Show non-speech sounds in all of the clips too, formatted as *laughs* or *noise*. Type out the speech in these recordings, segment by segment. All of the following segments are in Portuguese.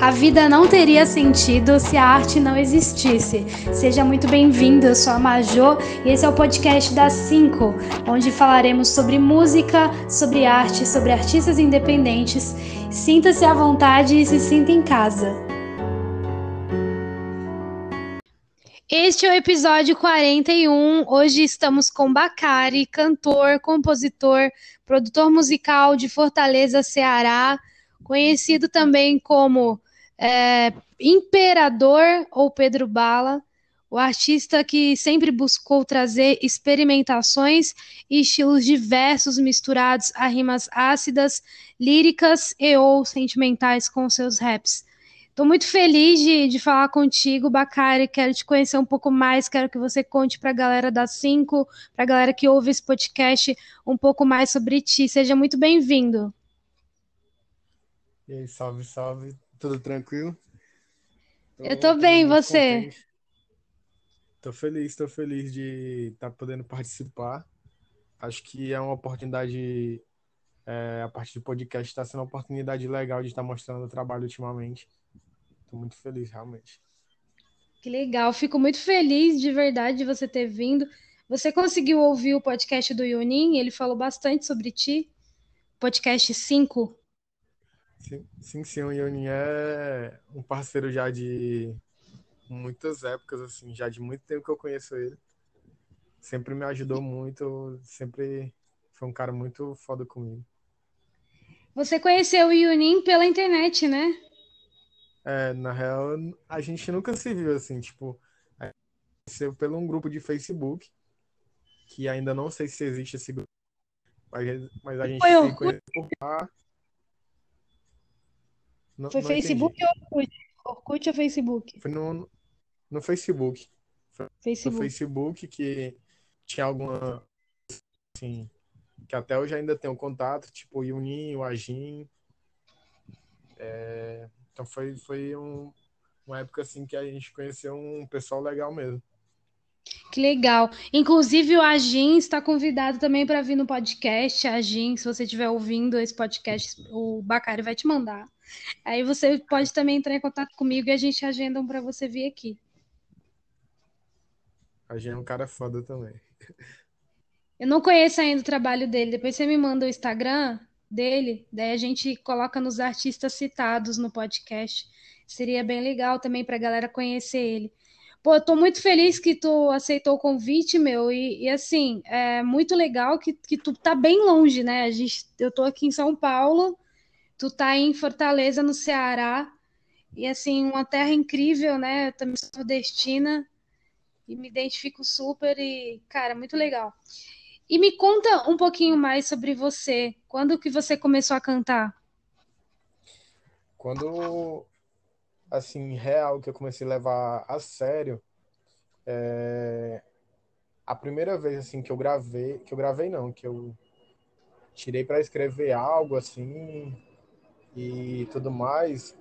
A vida não teria sentido se a arte não existisse. Seja muito bem-vindo, eu sou a Majô e esse é o podcast das 5, onde falaremos sobre música, sobre arte, sobre artistas independentes. Sinta-se à vontade e se sinta em casa. Este é o episódio 41. Hoje estamos com Bacari, cantor, compositor, produtor musical de Fortaleza, Ceará, conhecido também como é, Imperador ou Pedro Bala, o artista que sempre buscou trazer experimentações e estilos diversos misturados a rimas ácidas, líricas e ou sentimentais com seus raps. Estou muito feliz de, de falar contigo, Bacari. Quero te conhecer um pouco mais. Quero que você conte para a galera da 5, para a galera que ouve esse podcast, um pouco mais sobre ti. Seja muito bem-vindo. E aí, salve, salve. Tudo tranquilo? Tô, eu tô bem, você? Contente. Tô feliz, tô feliz de estar tá podendo participar. Acho que é uma oportunidade, é, a partir do podcast, está sendo uma oportunidade legal de estar tá mostrando o trabalho ultimamente. Tô muito feliz, realmente. Que legal, fico muito feliz de verdade de você ter vindo. Você conseguiu ouvir o podcast do Yunin? Ele falou bastante sobre ti. Podcast 5. Sim, sim, o Yunin é um parceiro já de muitas épocas, assim, já de muito tempo que eu conheço ele. Sempre me ajudou muito, sempre foi um cara muito foda comigo. Você conheceu o Yunin pela internet, né? É, na real, a gente nunca se viu assim, tipo, conheceu pelo um grupo de Facebook, que ainda não sei se existe esse grupo, mas, mas a gente Foi se conheceu por lá. Não, Foi não Facebook entendi. ou Orkut? Orkut ou Facebook? Foi no, no Facebook. Foi Facebook. No Facebook que tinha alguma assim, que até hoje ainda tenho contato, tipo o Yunin, o Agin. É, então foi, foi um, uma época assim que a gente conheceu um pessoal legal mesmo. Que legal. Inclusive, o Agin está convidado também para vir no podcast. Agin, se você estiver ouvindo esse podcast, o Bacari vai te mandar. Aí você pode também entrar em contato comigo e a gente agenda um para você vir aqui. Agin é um cara foda também. Eu não conheço ainda o trabalho dele. Depois você me manda o Instagram dele, daí a gente coloca nos artistas citados no podcast. Seria bem legal também para a galera conhecer ele. Pô, eu tô muito feliz que tu aceitou o convite, meu, e, e, assim, é muito legal que, que tu tá bem longe, né? A gente, eu tô aqui em São Paulo, tu tá em Fortaleza, no Ceará, e assim, uma terra incrível, né? Eu também sou nordestina e me identifico super e, cara, muito legal. E me conta um pouquinho mais sobre você. Quando que você começou a cantar? Quando, assim, real, que eu comecei a levar a sério, é... a primeira vez, assim, que eu gravei, que eu gravei não, que eu tirei para escrever algo, assim, e tudo mais,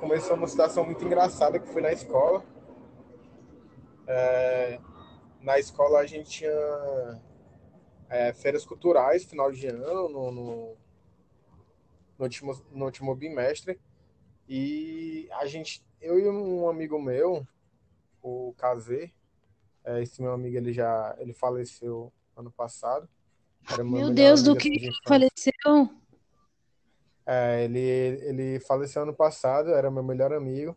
começou uma situação muito engraçada que foi na escola. É... Na escola a gente tinha é, feiras culturais, final de ano, no, no, no, último, no último bimestre. E a gente, eu e um amigo meu, o Kazê, é, esse meu amigo ele já ele faleceu ano passado. meu, Deus, do que faleceu? É, ele, ele faleceu ano passado, era meu melhor amigo.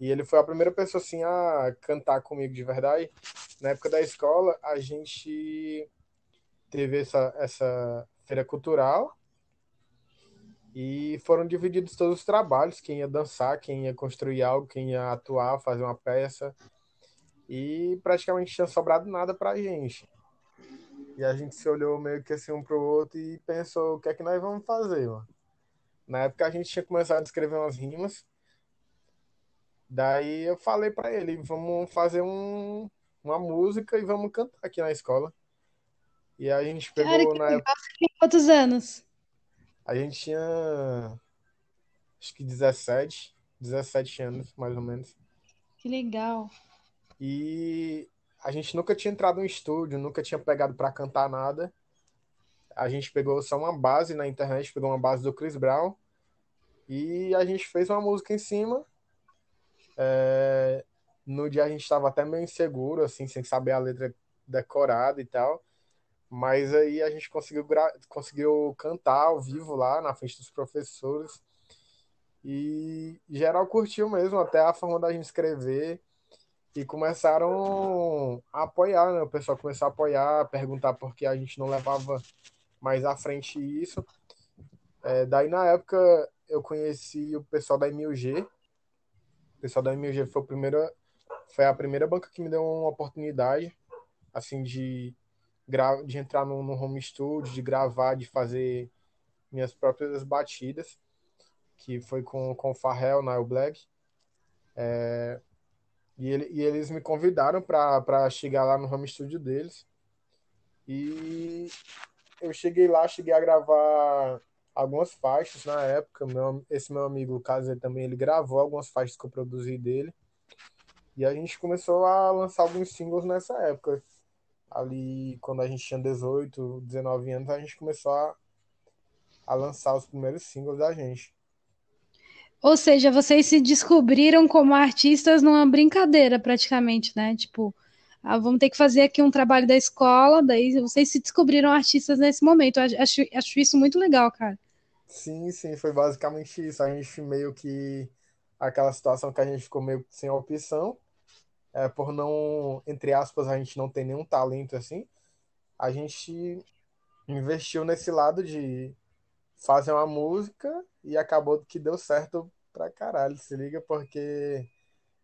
E ele foi a primeira pessoa assim a cantar comigo de verdade. Na época da escola, a gente teve essa, essa feira cultural e foram divididos todos os trabalhos, quem ia dançar, quem ia construir algo, quem ia atuar, fazer uma peça. E praticamente tinha sobrado nada pra gente. E a gente se olhou meio que assim um pro outro e pensou, o que é que nós vamos fazer, mano? Na época a gente tinha começado a escrever umas rimas. Daí eu falei para ele, vamos fazer um, uma música e vamos cantar aqui na escola. E a gente pegou Cara, na época. Quantos anos? A gente tinha acho que 17, 17 anos, mais ou menos. Que legal. E a gente nunca tinha entrado no estúdio, nunca tinha pegado para cantar nada. A gente pegou só uma base na internet, pegou uma base do Chris Brown E a gente fez uma música em cima. É, no dia a gente estava até meio inseguro, assim, sem saber a letra decorada e tal. Mas aí a gente conseguiu, conseguiu cantar ao vivo lá na frente dos professores. E geral curtiu mesmo, até a forma da gente escrever. E começaram a apoiar, né? O pessoal começou a apoiar, perguntar por que a gente não levava mais à frente isso. É, daí, na época, eu conheci o pessoal da MUG. O pessoal da MUG foi, o primeiro, foi a primeira banca que me deu uma oportunidade, assim, de, de entrar no, no home studio, de gravar, de fazer minhas próprias batidas, que foi com, com o Farrell, Nile Black. É, e, ele, e eles me convidaram para chegar lá no home studio deles. E eu cheguei lá, cheguei a gravar algumas faixas na época. Meu, esse meu amigo, Caso, também ele gravou algumas faixas que eu produzi dele. E a gente começou a lançar alguns singles nessa época. Ali, quando a gente tinha 18, 19 anos, a gente começou a, a lançar os primeiros singles da gente. Ou seja, vocês se descobriram como artistas numa brincadeira, praticamente, né? Tipo, ah, vamos ter que fazer aqui um trabalho da escola, daí vocês se descobriram artistas nesse momento. Acho, acho isso muito legal, cara. Sim, sim, foi basicamente isso. A gente meio que. Aquela situação que a gente ficou meio sem opção, é, por não, entre aspas, a gente não tem nenhum talento assim, a gente investiu nesse lado de fazer uma música e acabou que deu certo pra caralho, se liga, porque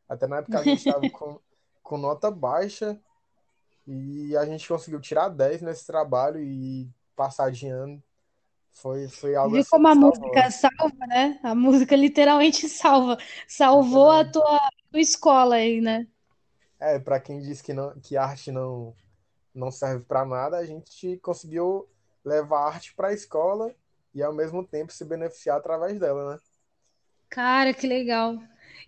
até na época a gente tava *laughs* com, com nota baixa e a gente conseguiu tirar 10 nesse trabalho e passar de ano. Foi, foi algo Viu assim como a música salva, né? A música literalmente *laughs* salva. Salvou a tua, tua escola aí, né? É, para quem diz que, não, que arte não, não serve para nada, a gente conseguiu levar arte para a escola e ao mesmo tempo se beneficiar através dela, né? Cara, que legal.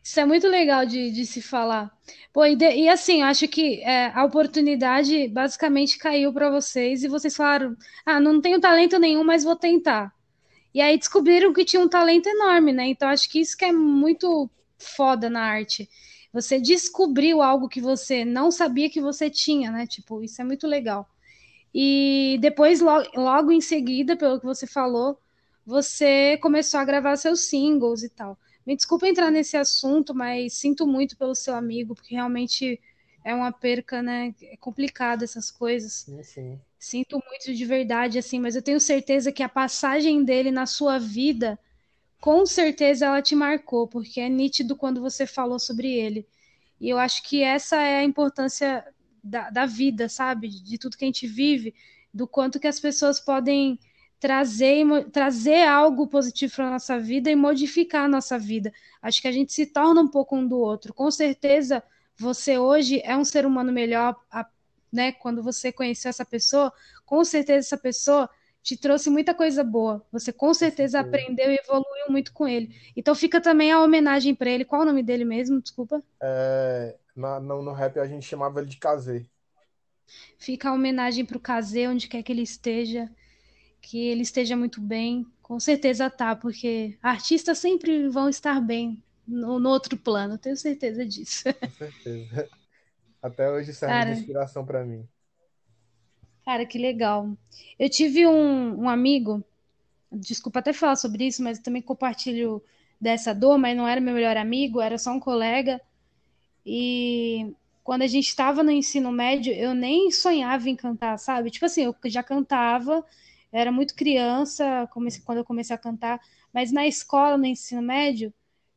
Isso é muito legal de, de se falar. Pô, e, de, e assim, acho que é, a oportunidade basicamente caiu para vocês e vocês falaram: ah, não tenho talento nenhum, mas vou tentar. E aí descobriram que tinha um talento enorme, né? Então acho que isso que é muito foda na arte. Você descobriu algo que você não sabia que você tinha, né? Tipo, isso é muito legal. E depois, logo, logo em seguida, pelo que você falou, você começou a gravar seus singles e tal. Me desculpa entrar nesse assunto, mas sinto muito pelo seu amigo, porque realmente é uma perca, né? É complicado essas coisas. Sim. Sinto muito de verdade, assim, mas eu tenho certeza que a passagem dele na sua vida, com certeza ela te marcou, porque é nítido quando você falou sobre ele. E eu acho que essa é a importância da, da vida, sabe? De tudo que a gente vive, do quanto que as pessoas podem trazer, trazer algo positivo para a nossa vida e modificar a nossa vida. Acho que a gente se torna um pouco um do outro. Com certeza, você hoje é um ser humano melhor, né? Quando você conheceu essa pessoa, com certeza essa pessoa te trouxe muita coisa boa. Você com certeza aprendeu e evoluiu muito com ele. Então fica também a homenagem para ele. Qual o nome dele mesmo? Desculpa. É, na, no, no rap a gente chamava ele de Kazê. Fica a homenagem para o Kazê, onde quer que ele esteja. Que ele esteja muito bem. Com certeza tá, porque artistas sempre vão estar bem no, no outro plano. Tenho certeza disso. *laughs* Com certeza. Até hoje serve de inspiração para mim. Cara, que legal. Eu tive um, um amigo, desculpa até falar sobre isso, mas também compartilho dessa dor, mas não era meu melhor amigo, era só um colega. E quando a gente estava no ensino médio, eu nem sonhava em cantar, sabe? Tipo assim, eu já cantava, era muito criança comecei, quando eu comecei a cantar, mas na escola, no ensino médio,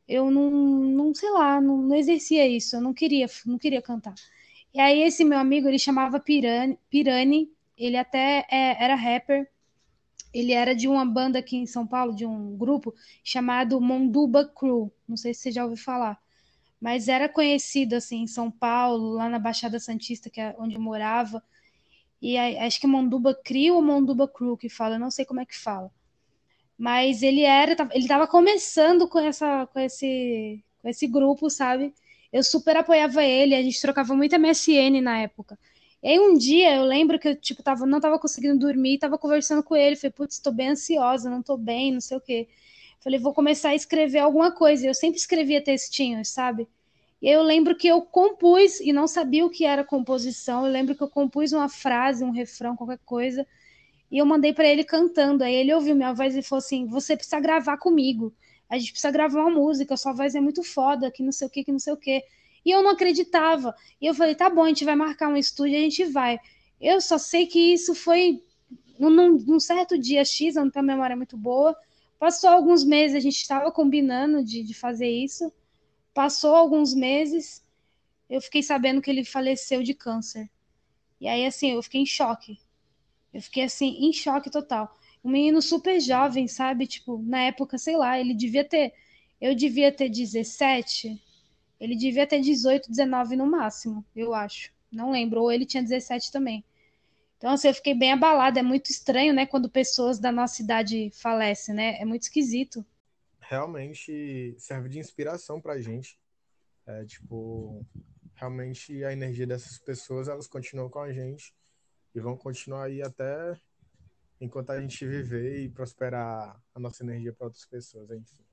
eu não, não sei lá, não, não exercia isso, eu não queria, não queria cantar. E aí esse meu amigo, ele chamava Pirani, Pirani ele até é, era rapper. Ele era de uma banda aqui em São Paulo, de um grupo chamado Monduba Crew. Não sei se você já ouviu falar. Mas era conhecido assim em São Paulo, lá na Baixada Santista, que é onde eu morava. E acho que Monduba Crew ou Monduba Crew que fala, não sei como é que fala. Mas ele era, ele estava começando com essa com esse com esse grupo, sabe? Eu super apoiava ele, a gente trocava muito MSN na época. E aí um dia eu lembro que eu, tipo, tava, não tava conseguindo dormir, tava conversando com ele, falei, putz, tô bem ansiosa, não tô bem, não sei o quê. Falei, vou começar a escrever alguma coisa. Eu sempre escrevia textinhos, sabe? Eu lembro que eu compus e não sabia o que era composição. Eu lembro que eu compus uma frase, um refrão, qualquer coisa, e eu mandei para ele cantando. Aí ele ouviu minha voz e falou assim: "Você precisa gravar comigo. A gente precisa gravar uma música. Sua voz é muito foda, que não sei o que, que não sei o que". E eu não acreditava. E eu falei: "Tá bom, a gente vai marcar um estúdio, a gente vai". Eu só sei que isso foi num, num certo dia X, eu não tenho memória muito boa. Passou alguns meses, a gente estava combinando de, de fazer isso. Passou alguns meses, eu fiquei sabendo que ele faleceu de câncer. E aí, assim, eu fiquei em choque. Eu fiquei, assim, em choque total. Um menino super jovem, sabe? Tipo, na época, sei lá, ele devia ter. Eu devia ter 17. Ele devia ter 18, 19 no máximo, eu acho. Não lembro. Ou ele tinha 17 também. Então, assim, eu fiquei bem abalada. É muito estranho, né? Quando pessoas da nossa idade falecem, né? É muito esquisito realmente serve de inspiração pra gente. É, tipo, realmente a energia dessas pessoas, elas continuam com a gente e vão continuar aí até enquanto a gente viver e prosperar a nossa energia para outras pessoas, enfim.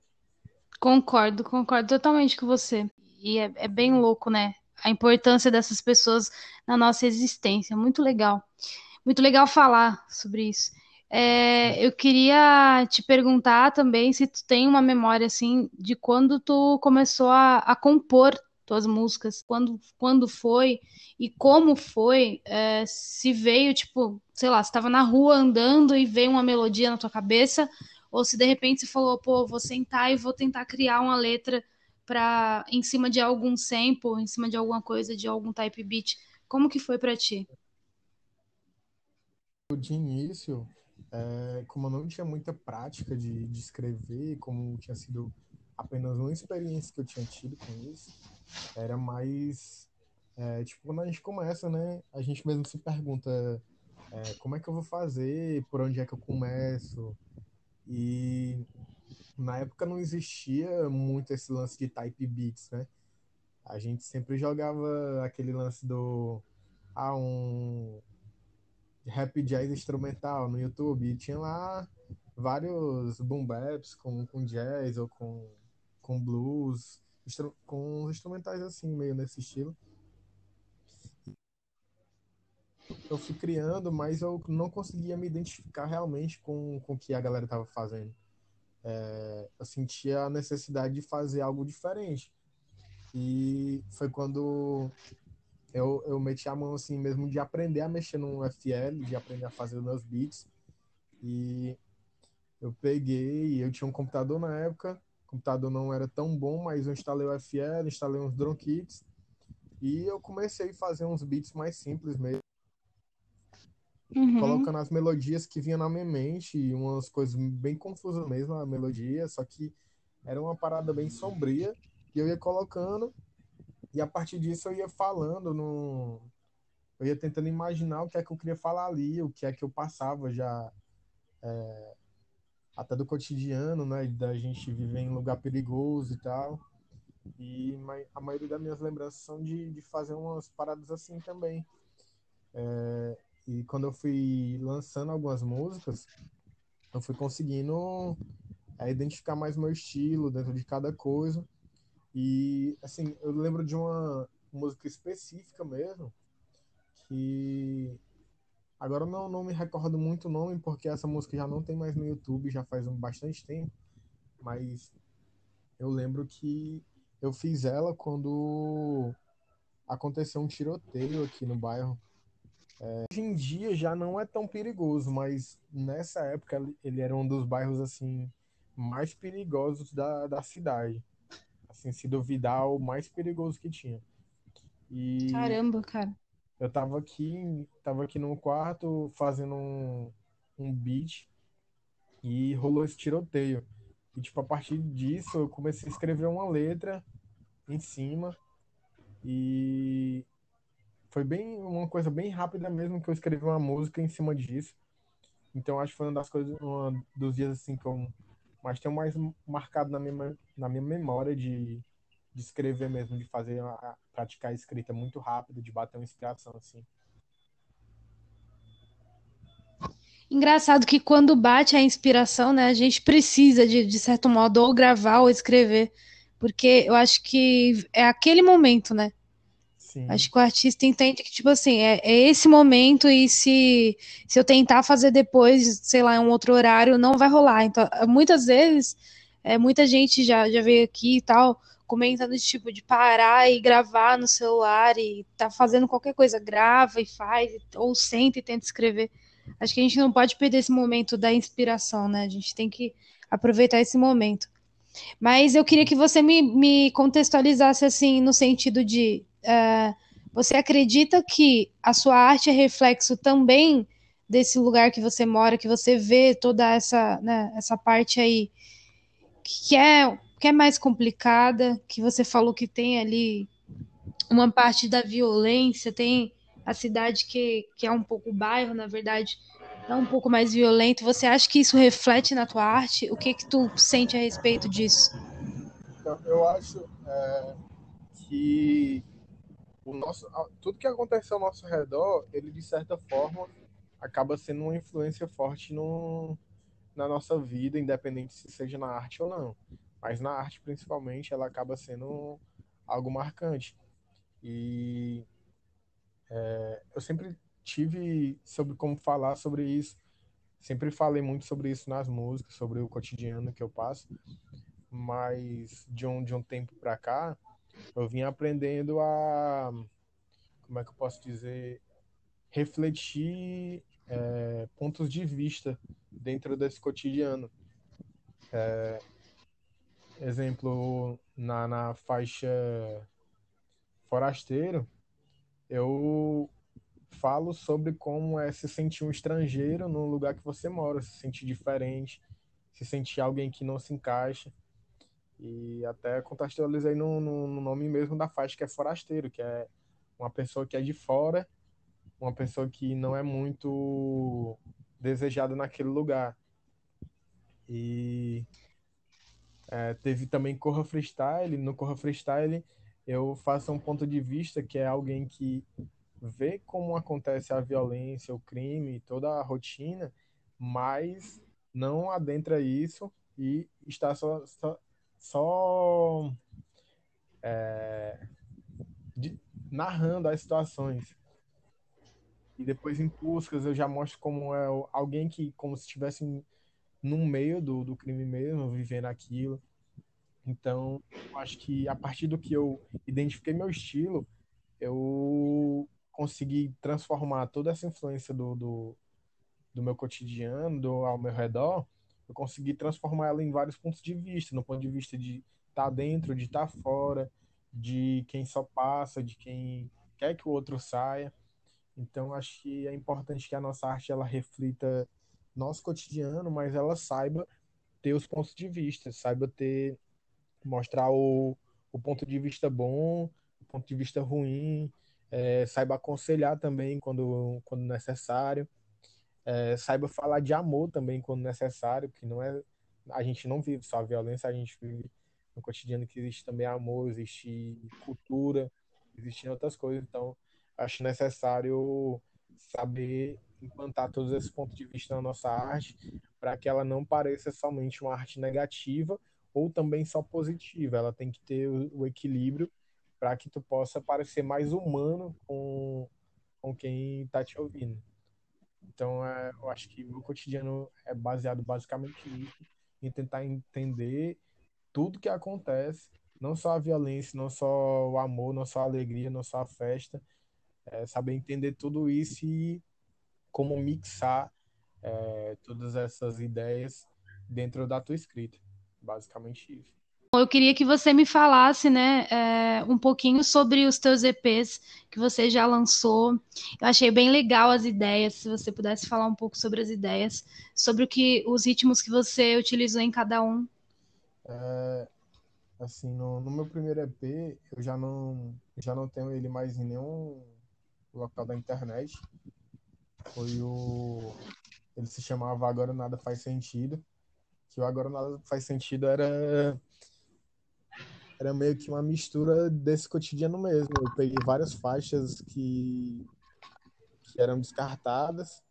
Concordo, concordo totalmente com você. E é, é bem louco, né? A importância dessas pessoas na nossa existência. Muito legal. Muito legal falar sobre isso. É, eu queria te perguntar também se tu tem uma memória assim de quando tu começou a, a compor tuas músicas, quando, quando foi e como foi, é, se veio tipo, sei lá, você estava na rua andando e veio uma melodia na tua cabeça, ou se de repente você falou, pô, vou sentar e vou tentar criar uma letra para em cima de algum sample, em cima de alguma coisa, de algum type beat. Como que foi para ti? De início, é, como eu não tinha muita prática de, de escrever, como tinha sido apenas uma experiência que eu tinha tido com isso, era mais. É, tipo, quando a gente começa, né? A gente mesmo se pergunta é, como é que eu vou fazer, por onde é que eu começo. E na época não existia muito esse lance de type beats, né? A gente sempre jogava aquele lance do. Ah, um, rap jazz instrumental no YouTube e tinha lá vários boom baps com, com jazz ou com, com blues, com instrumentais assim, meio nesse estilo. Eu fui criando, mas eu não conseguia me identificar realmente com, com o que a galera estava fazendo. É, eu sentia a necessidade de fazer algo diferente. E foi quando eu, eu meti a mão assim mesmo de aprender a mexer no FL, de aprender a fazer os meus beats. E eu peguei, eu tinha um computador na época, o computador não era tão bom, mas eu instalei o FL, instalei uns drum kits e eu comecei a fazer uns beats mais simples mesmo. Uhum. Colocando as melodias que vinham na minha mente, umas coisas bem confusas mesmo, a melodia, só que era uma parada bem sombria, e eu ia colocando, e a partir disso eu ia falando no. Eu ia tentando imaginar o que é que eu queria falar ali, o que é que eu passava já. É, até do cotidiano, né? Da gente viver em lugar perigoso e tal. E a maioria das minhas lembranças são de, de fazer umas paradas assim também. É, e quando eu fui lançando algumas músicas, eu fui conseguindo é, identificar mais meu estilo dentro de cada coisa. E, assim, eu lembro de uma música específica mesmo, que agora não, não me recordo muito o nome, porque essa música já não tem mais no YouTube, já faz um bastante tempo, mas eu lembro que eu fiz ela quando aconteceu um tiroteio aqui no bairro. É, hoje em dia já não é tão perigoso, mas nessa época ele era um dos bairros assim mais perigosos da, da cidade assim, se duvidar, o mais perigoso que tinha. E Caramba, cara. Eu tava aqui, tava aqui no quarto fazendo um, um beat e rolou esse tiroteio. E, tipo, a partir disso, eu comecei a escrever uma letra em cima e foi bem uma coisa bem rápida mesmo que eu escrevi uma música em cima disso. Então acho que foi uma das coisas, um dos dias assim que eu mas tem mais marcado na minha, na minha memória de, de escrever mesmo, de fazer, a, praticar a escrita muito rápido, de bater uma inspiração, assim. Engraçado que quando bate a inspiração, né, a gente precisa de, de certo modo ou gravar ou escrever, porque eu acho que é aquele momento, né? Sim. Acho que o artista entende que, tipo assim, é, é esse momento e se, se eu tentar fazer depois, sei lá, em um outro horário, não vai rolar. Então, muitas vezes, é, muita gente já, já veio aqui e tal, comentando de tipo de parar e gravar no celular e tá fazendo qualquer coisa, grava e faz, ou senta e tenta escrever. Acho que a gente não pode perder esse momento da inspiração, né? A gente tem que aproveitar esse momento. Mas eu queria que você me, me contextualizasse assim, no sentido de uh, você acredita que a sua arte é reflexo também desse lugar que você mora, que você vê toda essa, né, essa parte aí que é, que é mais complicada, que você falou que tem ali uma parte da violência, tem a cidade que, que é um pouco bairro, na verdade, é um pouco mais violento. Você acha que isso reflete na tua arte? O que que tu sente a respeito disso? Então, eu acho é, que o nosso, tudo que acontece ao nosso redor, ele de certa forma acaba sendo uma influência forte no, na nossa vida, independente se seja na arte ou não. Mas na arte, principalmente, ela acaba sendo algo marcante. E é, eu sempre tive sobre como falar sobre isso. Sempre falei muito sobre isso nas músicas, sobre o cotidiano que eu passo. Mas de um, de um tempo para cá, eu vim aprendendo a. Como é que eu posso dizer? Refletir é, pontos de vista dentro desse cotidiano. É, exemplo, na, na faixa Forasteiro, eu falo sobre como é se sentir um estrangeiro no lugar que você mora, se sentir diferente, se sentir alguém que não se encaixa. E até contextualizei no, no, no nome mesmo da faixa, que é forasteiro, que é uma pessoa que é de fora, uma pessoa que não é muito desejada naquele lugar. E é, teve também Corra Freestyle. No Corra Freestyle, eu faço um ponto de vista que é alguém que vê como acontece a violência, o crime, toda a rotina, mas não adentra isso e está só, só, só é, de, narrando as situações. E depois em Puscas eu já mostro como é alguém que, como se estivesse no meio do, do crime mesmo, vivendo aquilo. Então, acho que a partir do que eu identifiquei meu estilo, eu consegui transformar toda essa influência do, do, do meu cotidiano, do, ao meu redor, eu consegui transformar ela em vários pontos de vista, no ponto de vista de estar tá dentro, de estar tá fora, de quem só passa, de quem quer que o outro saia. Então, acho que é importante que a nossa arte ela reflita nosso cotidiano, mas ela saiba ter os pontos de vista, saiba ter mostrar o, o ponto de vista bom, o ponto de vista ruim, é, saiba aconselhar também quando, quando necessário, é, saiba falar de amor também quando necessário, que não é a gente não vive só a violência, a gente vive no cotidiano que existe também amor, existe cultura, existem outras coisas, então acho necessário saber implantar todos esses pontos de vista na nossa arte para que ela não pareça somente uma arte negativa ou também só positiva, ela tem que ter o, o equilíbrio para que tu possa parecer mais humano com, com quem está te ouvindo. Então, é, eu acho que meu cotidiano é baseado basicamente nisso, em tentar entender tudo que acontece, não só a violência, não só o amor, não só a alegria, não só a festa, é saber entender tudo isso e como mixar é, todas essas ideias dentro da tua escrita. Basicamente isso. Eu queria que você me falasse, né, é, um pouquinho sobre os teus EPs que você já lançou. Eu achei bem legal as ideias. Se você pudesse falar um pouco sobre as ideias, sobre o que os ritmos que você utilizou em cada um. É, assim, no, no, meu primeiro EP, eu já não, já não tenho ele mais em nenhum local da internet. Foi o, ele se chamava Agora Nada Faz Sentido. Que o Agora Nada Faz Sentido era era meio que uma mistura desse cotidiano mesmo. Eu peguei várias faixas que, que eram descartadas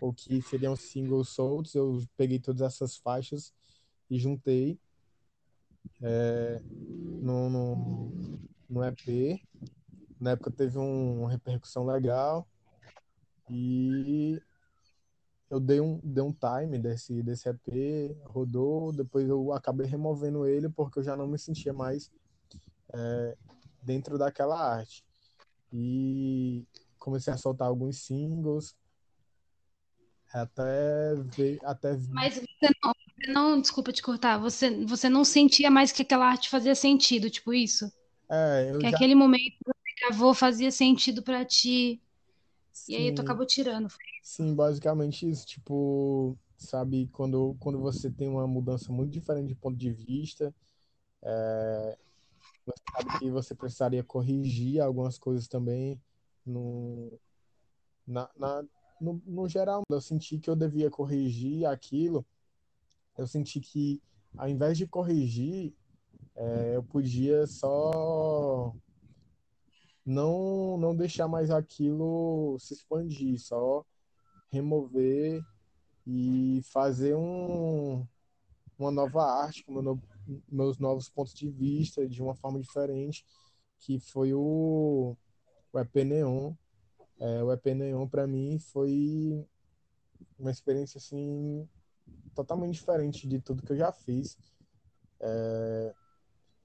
ou que seriam singles soltos, eu peguei todas essas faixas e juntei é, no, no, no EP. Na época teve um, uma repercussão legal e eu dei um, dei um time desse, desse EP, rodou, depois eu acabei removendo ele porque eu já não me sentia mais é, dentro daquela arte. E comecei a soltar alguns singles, até ver, até Mas você não, você não, desculpa te cortar, você, você não sentia mais que aquela arte fazia sentido, tipo isso? é, eu Que já aquele momento que você gravou fazia sentido pra ti, e aí tu sim, acabou tirando. sim, basicamente isso, tipo, sabe, quando quando você tem uma mudança muito diferente de ponto de vista, você sabe que você precisaria corrigir algumas coisas também no na, na no, no geral, eu senti que eu devia corrigir aquilo, eu senti que ao invés de corrigir, eh, eu podia só não não deixar mais aquilo se expandir, só remover e fazer um, uma nova arte com meu meus novos pontos de vista de uma forma diferente, que foi o, o EP Neon. É, o EP Neon para mim foi uma experiência assim totalmente diferente de tudo que eu já fiz.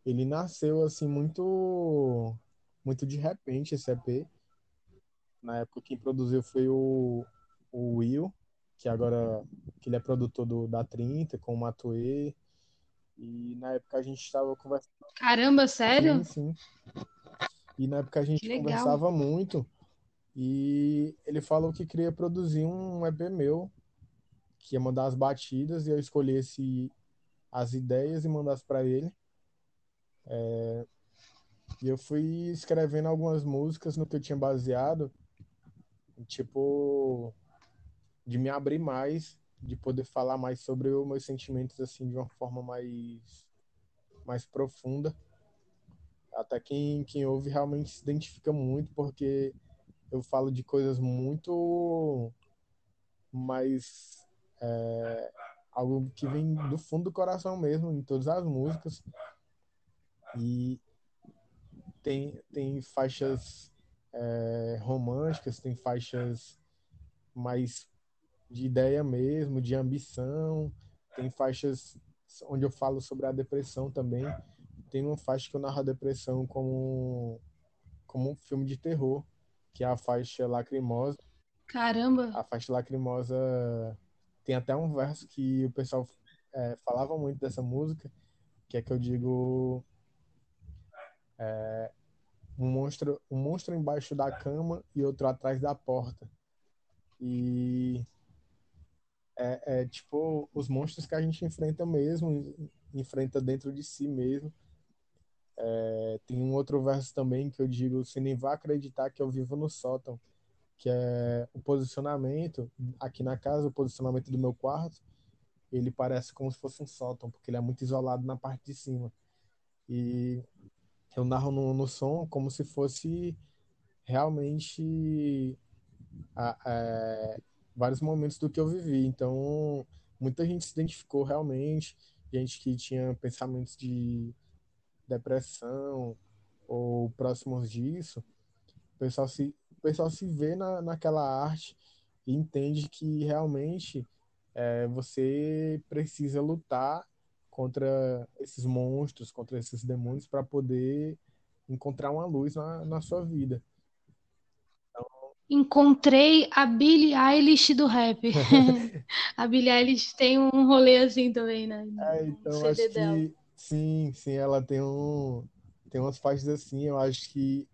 Ele nasceu assim muito muito de repente esse EP. Na época quem produziu foi o, o Will, que agora que ele é produtor do, da 30 com o Matuê. E na época a gente estava conversando, Caramba, sim, sério? sim. E na época a gente conversava muito e ele falou que queria produzir um EP meu, que ia mandar as batidas e eu escolhesse as ideias e mandasse para ele. E eu fui escrevendo algumas músicas no que eu tinha baseado, tipo, de me abrir mais, de poder falar mais sobre os meus sentimentos assim de uma forma mais mais profunda. Até quem quem ouve realmente se identifica muito porque eu falo de coisas muito mais é, algo que vem do fundo do coração mesmo em todas as músicas e tem tem faixas é, românticas, tem faixas mais de ideia mesmo, de ambição, tem faixas onde eu falo sobre a depressão também. Tem uma faixa que eu narro a depressão como como um filme de terror, que é a faixa Lacrimosa. Caramba. A faixa Lacrimosa tem até um verso que o pessoal é, falava muito dessa música, que é que eu digo um monstro, um monstro embaixo da cama e outro atrás da porta. E é, é tipo os monstros que a gente enfrenta mesmo, enfrenta dentro de si mesmo. É, tem um outro verso também que eu digo: você nem vai acreditar que eu vivo no sótão, que é o posicionamento aqui na casa, o posicionamento do meu quarto, ele parece como se fosse um sótão, porque ele é muito isolado na parte de cima. E eu narro no, no som como se fosse realmente a- é, vários momentos do que eu vivi. Então, muita gente se identificou realmente, gente que tinha pensamentos de depressão ou próximos disso. O pessoal se, o pessoal se vê na, naquela arte e entende que realmente é, você precisa lutar contra esses monstros, contra esses demônios para poder encontrar uma luz na, na sua vida. Encontrei a Billie Eilish do rap. *laughs* *laughs* A Billie Eilish tem um rolê assim também, né? É, No então acho CD dela. que sim, sim, ela tem um tem umas faixas assim, eu acho que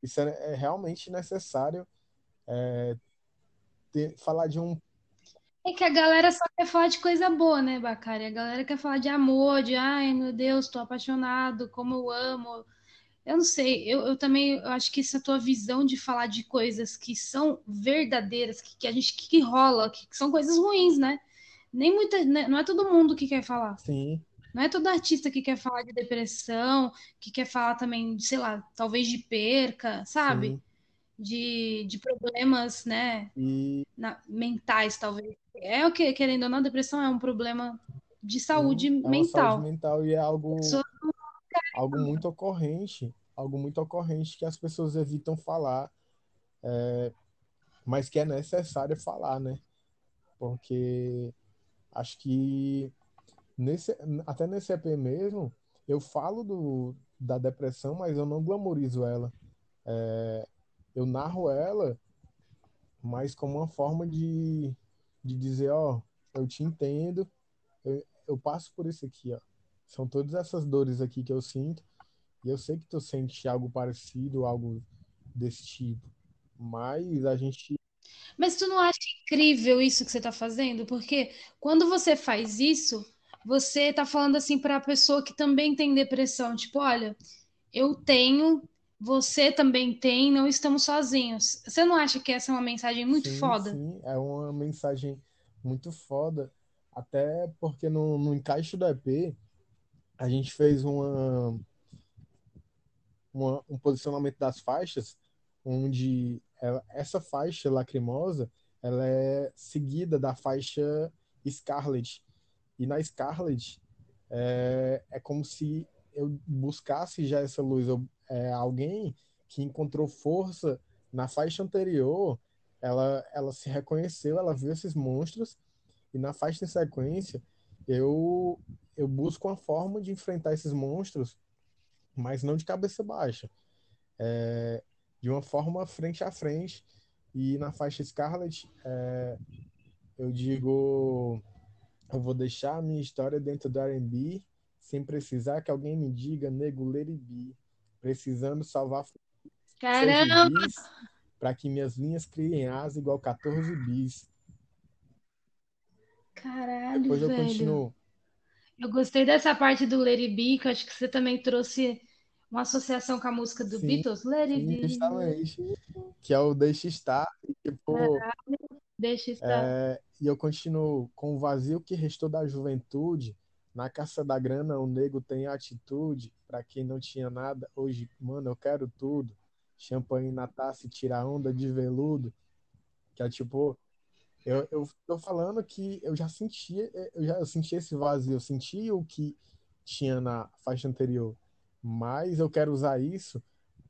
isso é, é realmente necessário ter, falar de um É que a galera só quer falar de coisa boa, né, Bacari? A galera quer falar de amor, de ai meu Deus, tô apaixonado, como eu amo. Eu não sei, eu, eu também eu acho que essa tua visão de falar de coisas que são verdadeiras, que, que a gente que, que rola, que, que são coisas ruins, né? Nem muita, né, não é todo mundo que quer falar. sim, Não é todo artista que quer falar de depressão, que quer falar também, sei lá, talvez de perca, sabe? sim, de, de problemas, né? E na, mentais, talvez. É o que, querendo ou não, a depressão é um problema de saúde sim, é uma saúde mental. mental e é algo, algo muito ocorrente, algo muito ocorrente que as pessoas evitam falar, mas que é necessário falar, né? Porque acho que nesse, até nesse EP mesmo, eu falo do, da depressão, mas eu não glamorizo ela. É, eu narro ela, mas como uma forma de, de dizer, ó, eu te entendo, eu, eu passo por isso aqui, ó. São todas essas dores aqui que eu sinto, e eu sei que tu sente algo parecido, algo desse tipo. Mas a gente, Mas tu não acha incrível isso que você está fazendo? Porque quando você faz isso, você está falando assim para a pessoa que também tem depressão, tipo, olha, eu tenho, você também tem, não estamos sozinhos. Você não acha que essa é uma mensagem muito sim, foda? sim, é uma mensagem muito foda, até porque no, no encaixe do EP, a gente fez uma, uma- um posicionamento das faixas, onde ela- essa faixa lacrimosa, ela é seguida da faixa Scarlet. E na Scarlet, é, é como se eu buscasse já essa luz. Eu, é, alguém que encontrou força na faixa anterior, ela, ela se reconheceu, ela viu esses monstros, e na faixa em sequência, eu, eu busco uma forma de enfrentar esses monstros, mas não de cabeça baixa é, de uma forma frente a frente. E na faixa Scarlet, é, eu digo, eu vou deixar a minha história dentro do R&B, sem precisar que alguém me diga, nego, be. Precisando salvar Caramba, para que minhas linhas criem asa igual 14 bis. caralho, Depois eu velho. continuo. Eu gostei dessa parte do It Be, que eu acho que você também trouxe uma associação com a música do Sim, Beatles, sim, Let It justamente. Que é o Deixa Estar. E, tipo, Deixa estar. É, e eu continuo com o vazio que restou da juventude. Na caça da grana, o nego tem atitude. Pra quem não tinha nada, hoje, mano, eu quero tudo. Champanhe na taça e tira onda de veludo. Que é tipo, eu, eu tô falando que eu já sentia, eu já eu senti esse vazio, eu senti o que tinha na faixa anterior. Mas eu quero usar isso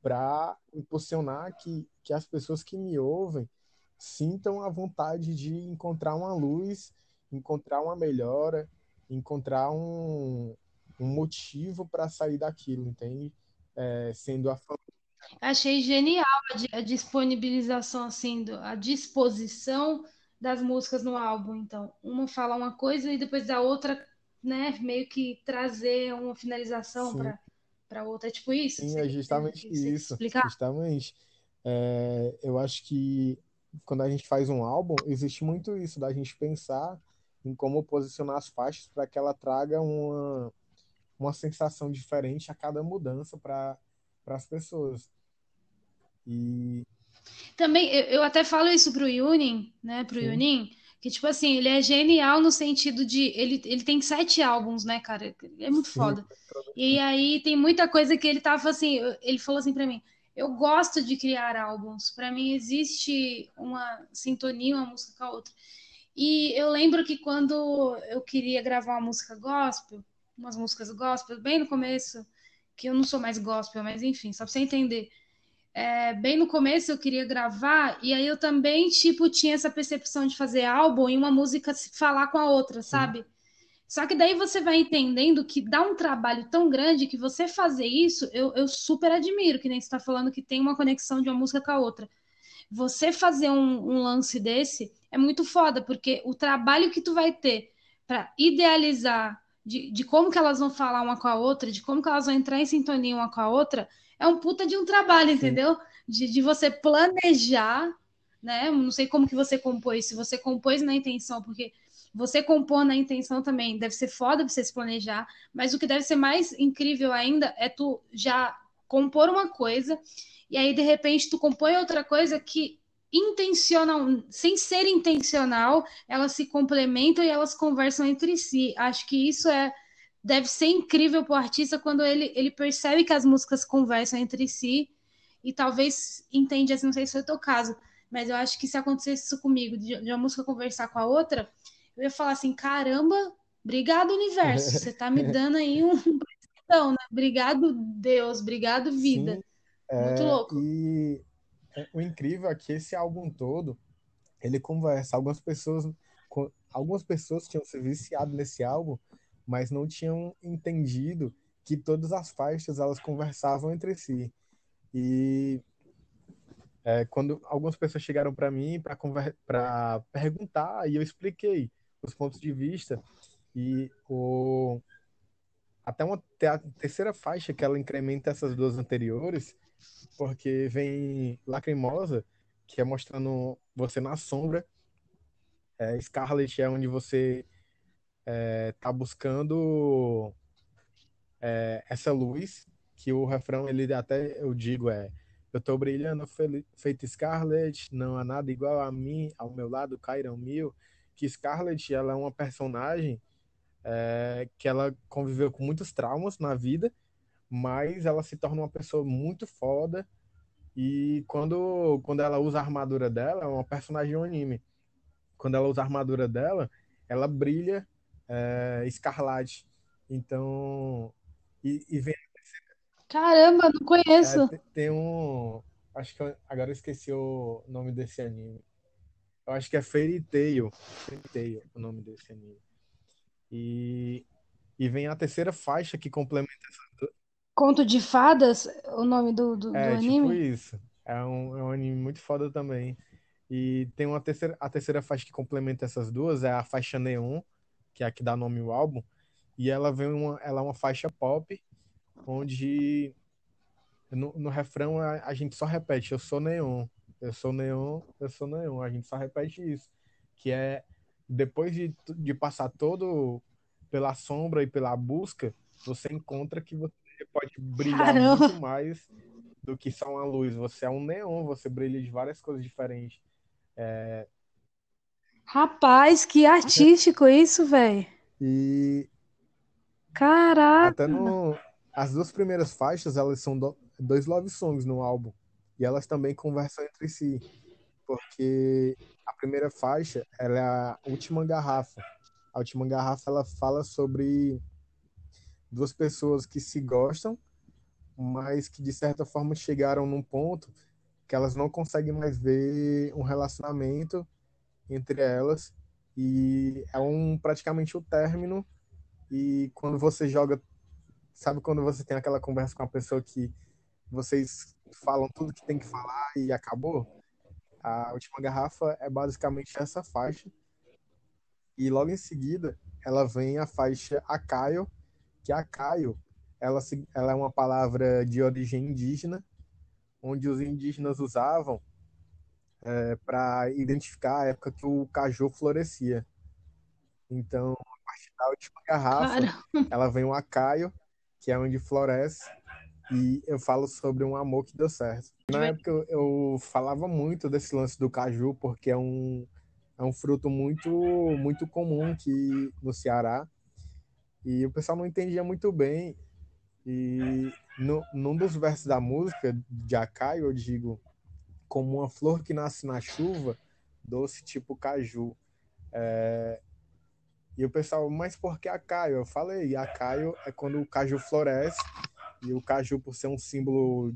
para impulsionar que, que as pessoas que me ouvem sintam a vontade de encontrar uma luz, encontrar uma melhora, encontrar um, um motivo para sair daquilo, entende? É, sendo a família. Achei genial a, di- a disponibilização, assim, do- a disposição das músicas no álbum. Então, uma fala uma coisa e depois a outra, né, meio que trazer uma finalização para para outra. É tipo isso sim, é justamente isso, explicar? justamente. É, eu acho que quando a gente faz um álbum, existe muito isso, da gente pensar em como posicionar as faixas para que ela traga uma, uma sensação diferente a cada mudança para para as pessoas. E Também, eu, eu até falo isso pro Yunin, né, pro sim, Yunin, que, tipo assim, ele é genial no sentido de, ele, ele tem sete álbuns, né, cara, é muito sim, foda. E aí tem muita coisa que ele tava assim, ele falou assim pra mim, eu gosto de criar álbuns, pra mim existe uma sintonia uma música com a outra. E eu lembro que quando eu queria gravar uma música gospel, umas músicas gospel, bem no começo, que eu não sou mais gospel, mas enfim, só pra você entender, é, bem no começo eu queria gravar, e aí eu também, tipo, tinha essa percepção de fazer álbum e uma música se falar com a outra, sabe? Só que daí você vai entendendo que dá um trabalho tão grande que você fazer isso, eu, eu super admiro, que nem você está falando que tem uma conexão de uma música com a outra. Você fazer um, um lance desse é muito foda, porque o trabalho que tu vai ter para idealizar de, de como que elas vão falar uma com a outra, de como que elas vão entrar em sintonia uma com a outra, é um puta de um trabalho, sim, entendeu? De, de você planejar, né? Não sei como que você compôs, se você compôs na intenção, porque você compor na intenção também deve ser foda pra você se planejar, mas o que deve ser mais incrível ainda é tu já compor uma coisa e aí de repente tu compõe outra coisa que intencional, sem ser intencional, elas se complementam e elas conversam entre si. Acho que isso é deve ser incrível para o artista quando ele, ele percebe que as músicas conversam entre si e talvez entende, assim, não sei se foi o teu caso, mas eu acho que se acontecesse isso comigo, de, de uma música conversar com a outra, eu ia falar assim, caramba, obrigado universo, você tá me *laughs* dando aí um então, né? Obrigado Deus, obrigado vida. Sim, Muito é, louco. E o incrível é que esse álbum todo, ele conversa, algumas pessoas algumas pessoas tinham se viciado nesse álbum, mas não tinham entendido que todas as faixas elas conversavam entre si. E é, quando algumas pessoas chegaram para mim para perguntar, e eu expliquei os pontos de vista, e o, até uma a terceira faixa que ela incrementa essas duas anteriores, porque vem Lacrimosa, que é mostrando você na sombra, é, Scarlet é onde você é, tá buscando é, essa luz, que o refrão, ele até, eu digo, é eu tô brilhando feito Scarlet, não há nada igual a mim, ao meu lado cairão mil, que Scarlet, ela é uma personagem é, que ela conviveu com muitos traumas na vida, mas ela se torna uma pessoa muito foda, e quando, quando ela usa a armadura dela, é uma personagem anime, quando ela usa a armadura dela, ela brilha é, escarlate. Então, e, e vem. Caramba, não conheço. É, tem um. Acho que eu, agora eu esqueci o nome desse anime. Eu acho que é Fairy Tail. Fairy Tail, o nome desse anime. E, e vem a terceira faixa que complementa essa. Conto de Fadas, o nome do, do, é, do anime? tipo isso. É um, é um anime muito foda também. E tem uma terceira, a terceira faixa que complementa essas duas, é a faixa Neon, que é a que dá nome ao álbum. E ela vem uma, ela é uma faixa pop, onde no, no refrão a, a, gente só repete, eu sou neon, eu sou neon, eu sou neon. A gente só repete isso. Que é depois de, de passar todo pela sombra e pela busca, você encontra que você pode brilhar Caramba. muito mais do que só uma luz. Você é um neon, você brilha de várias coisas diferentes. É... Rapaz, que artístico isso, velho. E. Caraca! Até no... As duas primeiras faixas, elas são do... dois love songs no álbum. E elas também conversam entre si. Porque a primeira faixa, ela é a última garrafa. A última garrafa, ela fala sobre duas pessoas que se gostam, mas que de certa forma chegaram num ponto que elas não conseguem mais ver um relacionamento entre elas. E é um praticamente o término. E quando você joga sabe quando você tem aquela conversa com a pessoa que vocês falam tudo que tem que falar e acabou? A última garrafa é basicamente essa faixa. E logo em seguida ela vem a faixa Acaio que Acaio ela, ela é uma palavra de origem indígena onde os indígenas usavam é, para identificar a época que o caju florescia. Então, a partir da última garrafa, Caramba. *laughs* ela vem o acaio, que é onde floresce, e eu falo sobre um amor que deu certo. Na época eu, eu falava muito desse lance do caju, porque é um, é um fruto muito, muito comum aqui no Ceará, e o pessoal não entendia muito bem. E no, num dos versos da música de Akai, eu digo, como uma flor que nasce na chuva, doce tipo caju. É... E o pessoal, mas por que Acaio? Eu falei, Acaio é quando o caju floresce, e o caju, por ser um símbolo,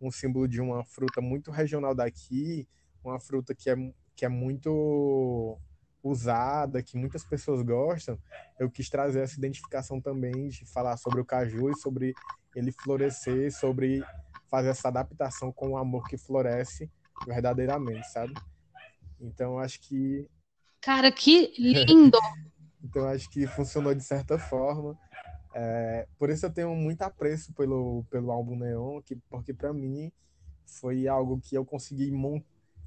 um símbolo de uma fruta muito regional daqui, uma fruta que é, que é muito usada, que muitas pessoas gostam, eu quis trazer essa identificação também de falar sobre o caju e sobre ele florescer, sobre fazer essa adaptação com o amor que floresce verdadeiramente, sabe? Então acho que Cara, que lindo! *laughs* então acho que funcionou de certa forma. É, por isso eu tenho muito apreço pelo, pelo álbum Neon, que, porque para mim foi algo que eu consegui, mon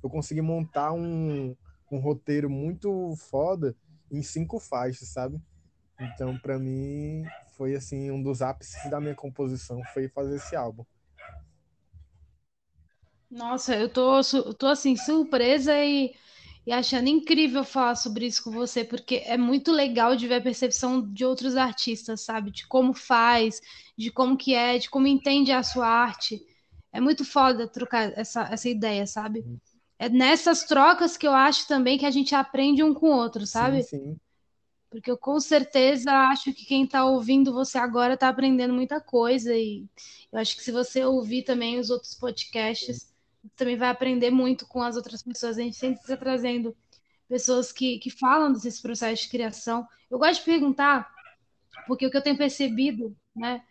eu consegui montar um, um roteiro muito foda em cinco faixas, sabe? Então, para mim, foi assim um dos ápices da minha composição foi fazer esse álbum. Nossa, eu tô, tô assim surpresa e, e achando incrível falar sobre isso com você, porque é muito legal de ver a percepção de outros artistas, sabe? De como faz, de como que é, de como entende a sua arte. é muito foda trocar essa, essa ideia, sabe? É nessas trocas que eu acho também que a gente aprende um com o outro, sabe? Sim, sim. Porque eu com certeza acho que quem está ouvindo você agora está aprendendo muita coisa. E eu acho que se você ouvir também os outros podcasts, também vai aprender muito com as outras pessoas. A gente sempre está trazendo pessoas que, que falam desse processo de criação. Eu gosto de perguntar, porque o que eu tenho percebido, né,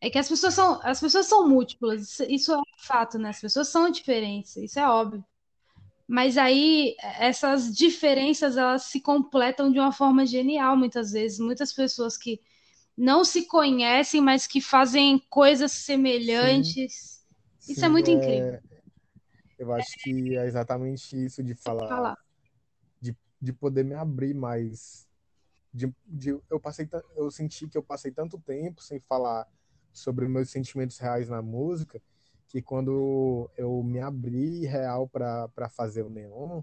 é que as pessoas são, as pessoas são múltiplas, isso é um fato, né? As pessoas são diferentes, isso é óbvio. Mas aí essas diferenças elas se completam de uma forma genial muitas vezes. Muitas pessoas que não se conhecem, mas que fazem coisas semelhantes. Sim. Isso é Sim, é muito é... incrível. Eu acho que é exatamente isso de falar, falar. De, de poder me abrir mais. De, de, eu passei, eu senti que eu passei tanto tempo sem falar sobre meus sentimentos reais na música que quando eu me abri real para fazer o neon,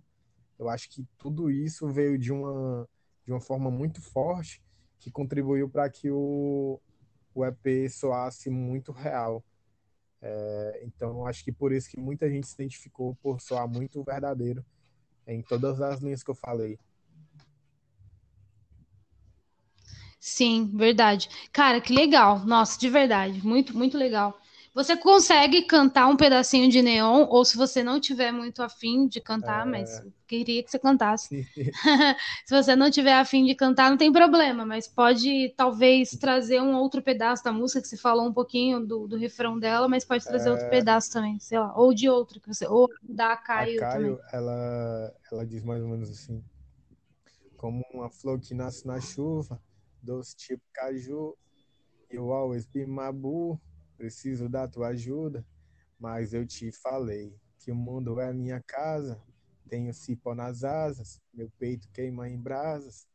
eu acho que tudo isso veio de uma, de uma forma muito forte que contribuiu para que o, o EP soasse muito real. É, então, acho que por isso que muita gente se identificou por soar muito verdadeiro em todas as linhas que eu falei. Sim, verdade. Cara, que legal. Nossa, de verdade. Muito, muito legal. Você consegue cantar um pedacinho de neon, ou se você não tiver muito afim de cantar, é... mas queria que você cantasse. *laughs* se você não tiver afim de cantar, não tem problema, mas pode talvez trazer um outro pedaço da música, que você falou um pouquinho do, do refrão dela, mas pode trazer é... outro pedaço também, sei lá, ou de outro, que você, ou da Caio, a Caio. Ela, ela diz mais ou menos assim, como uma flor que nasce na chuva, doce tipo caju, you always be my boo, preciso da tua ajuda, mas eu te falei que o mundo é minha casa, tenho cipó nas asas, meu peito queima em brasas.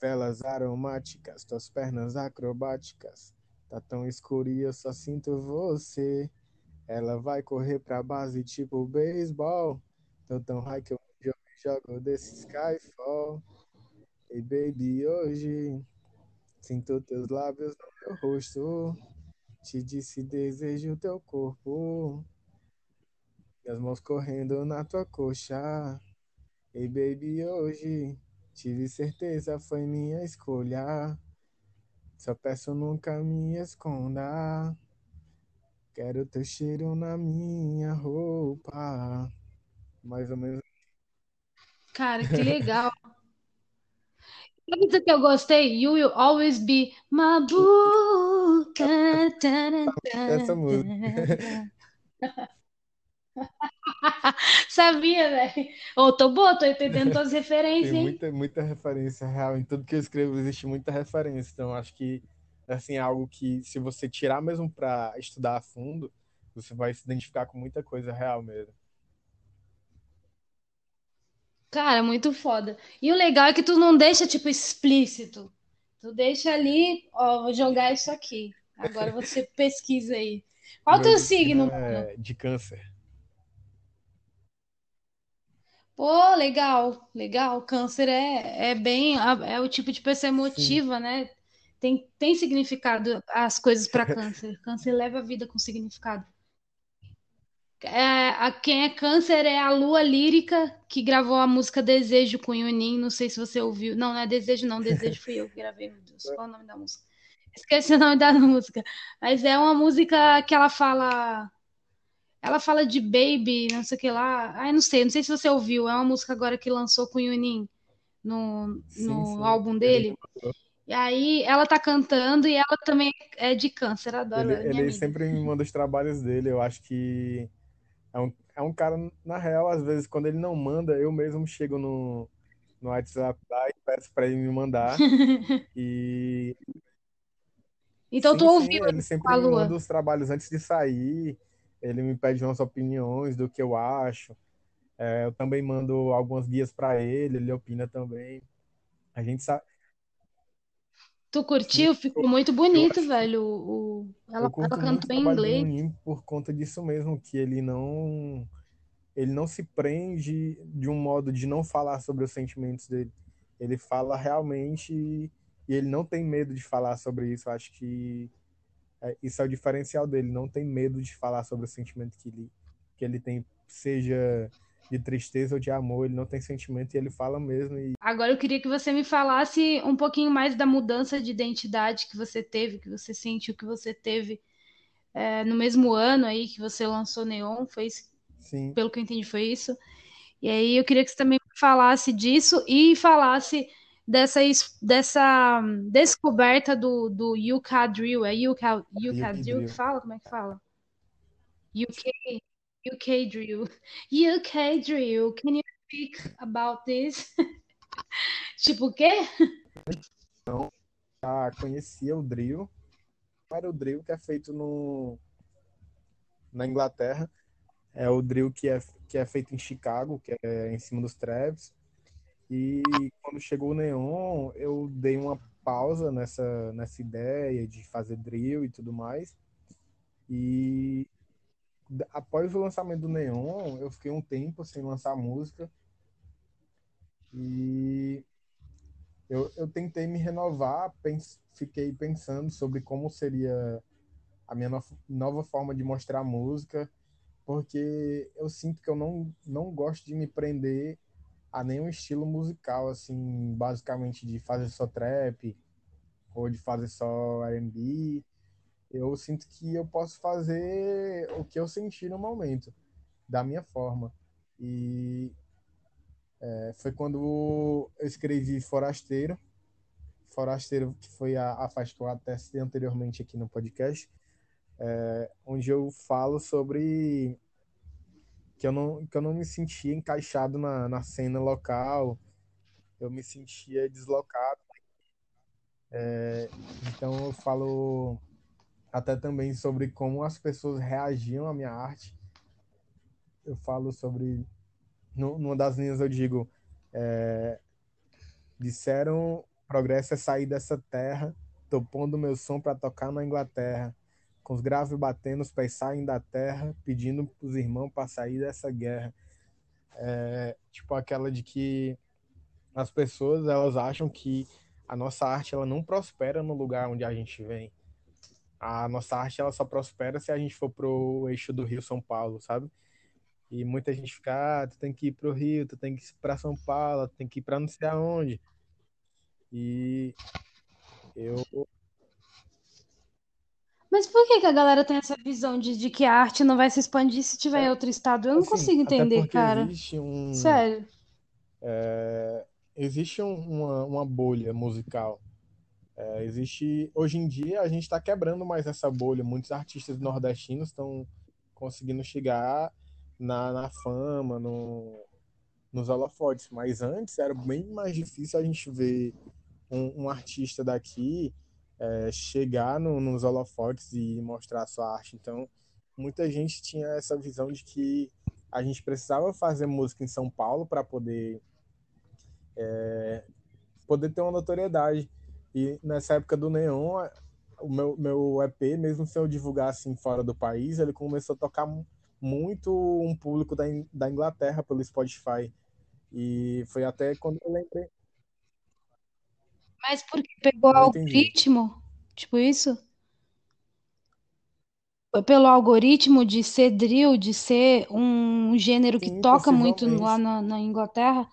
Velas aromáticas, tuas pernas acrobáticas, tá tão escuro e eu só sinto você. Ela vai correr pra base tipo beisebol, tô tão high que eu jogo desse Skyfall. E baby, hoje sinto teus lábios no meu rosto. Te disse desejo teu corpo. Minhas mãos correndo na tua coxa. Ei, baby, hoje tive certeza foi minha escolha. Só peço nunca me esconda. Quero teu cheiro na minha roupa. Mais ou menos. Cara, que legal. *laughs* Sabe que eu gostei? You will always be my boo. Essa música. *laughs* Sabia, velho? Ô, tô boa, tô entendendo todas as referências, Tem muita, muita referência real. Em tudo que eu escrevo existe muita referência. Então, acho que assim, é algo que, se você tirar mesmo para estudar a fundo, você vai se identificar com muita coisa real mesmo. Cara, muito foda. E o legal é que tu não deixa, tipo, explícito. Tu deixa ali, ó, vou jogar isso aqui. Agora você pesquisa aí. Qual o teu signo, é de câncer. Pô, legal, legal. Câncer é, é bem, é o tipo de pessoa emotiva, Sim. né? Tem, tem significado as coisas para câncer. *laughs* Câncer leva a vida com significado. É, a, quem é câncer é a Lua Lírica, que gravou a música Desejo com Yunin. Não sei se você ouviu. Não, não é Desejo, não. Desejo fui eu que gravei, meu Deus. Qual é o nome da música? Esqueci o nome da música. Mas é uma música que ela fala. Ela fala de baby, não sei o que lá. Ai, não sei, não sei se você ouviu. É uma música agora que lançou com o Yunin no, no sim, sim. álbum dele. E aí ela tá cantando e ela também é de câncer, adoro. Ele, ele sempre me manda os trabalhos dele, eu acho que é um, é um cara, na real, às vezes, quando ele não manda, eu mesmo chego no, no WhatsApp lá e peço para ele me mandar. *laughs* e. Então sim, tu ouviu sim, ele sempre me manda os trabalhos antes de sair. Ele me pede umas opiniões do que eu acho. É, eu também mando algumas guias para ele, ele opina também. A gente sabe. Tu curtiu? Ficou muito bonito, velho. O, ela, ela cantou em inglês. por conta disso mesmo, que ele não ele não se prende de um modo de não falar sobre os sentimentos dele. Ele fala realmente e ele não tem medo de falar sobre isso. Acho que é, isso é o diferencial dele, não tem medo de falar sobre o sentimento que ele, que ele tem, seja de tristeza ou de amor, ele não tem sentimento e ele fala mesmo. E... Agora eu queria que você me falasse um pouquinho mais da mudança de identidade que você teve, que você sentiu que você teve é, no mesmo ano aí que você lançou Neon, foi isso? Sim. Pelo que eu entendi, foi isso. E aí eu queria que você também falasse disso e falasse dessa, dessa descoberta do, do UK Drill. É UK, UK Drill que fala? Como é que fala? UK, UK Drill. UK Drill. Can you speak about this? *laughs* tipo o quê? Não, já conhecia o drill. Era o drill que é feito no, na Inglaterra. É o drill que é, que é feito em Chicago, que é em cima dos Travis. E quando chegou o Neon, eu dei uma pausa nessa, nessa ideia de fazer drill e tudo mais. E após o lançamento do Neon, eu fiquei um tempo sem lançar música. E eu, eu tentei me renovar, pens, fiquei pensando sobre como seria a minha no, nova forma de mostrar música, porque eu sinto que eu não, não gosto de me prender a nenhum estilo musical, assim, basicamente de fazer só trap ou de fazer só R&B. Eu sinto que eu posso fazer o que eu senti no momento, da minha forma. E é, foi quando eu escrevi Forasteiro. Forasteiro, que foi a, a faixa que eu até anteriormente aqui no podcast, é, onde eu falo sobre que eu não, que eu não me sentia encaixado na, na cena local, eu me sentia deslocado. É, então eu falo até também sobre como as pessoas reagiam à minha arte. Eu falo sobre. Numa das linhas eu digo: é, disseram progresso é sair dessa terra, tô pondo meu som para tocar na Inglaterra com os graves batendo, os pés saem da terra, pedindo para os irmãos para sair dessa guerra. É, tipo aquela de que as pessoas elas acham que a nossa arte ela não prospera no lugar onde a gente vem. A nossa arte ela só prospera se a gente for pro eixo do Rio São Paulo, sabe? E muita gente fica, ah, tu tem que ir pro Rio, tu tem que ir para São Paulo, tu tem que ir para não sei aonde. E eu mas por que, que a galera tem essa visão de, de que a arte não vai se expandir se tiver em outro estado? Eu não assim, consigo entender, cara. Existe um, Sério. É, existe um, uma, uma bolha musical. É, existe hoje em dia a gente está quebrando mais essa bolha. Muitos artistas nordestinos estão conseguindo chegar na, na fama, no, nos holofotes. Mas antes era bem mais difícil a gente ver um, um artista daqui é, chegar no, nos holofotes e mostrar a sua arte. Então, muita gente tinha essa visão de que a gente precisava fazer música em São Paulo para poder é, poder ter uma notoriedade. E nessa época do Neon, o meu, meu EP, mesmo se eu divulgar assim fora do país, ele começou a tocar muito um público da, da Inglaterra pelo Spotify. E foi até quando eu lembrei, mas porque pegou o algoritmo? Tipo isso? Pelo algoritmo de ser drill, de ser um gênero que Sim, toca muito possivelmente. lá na, na Inglaterra?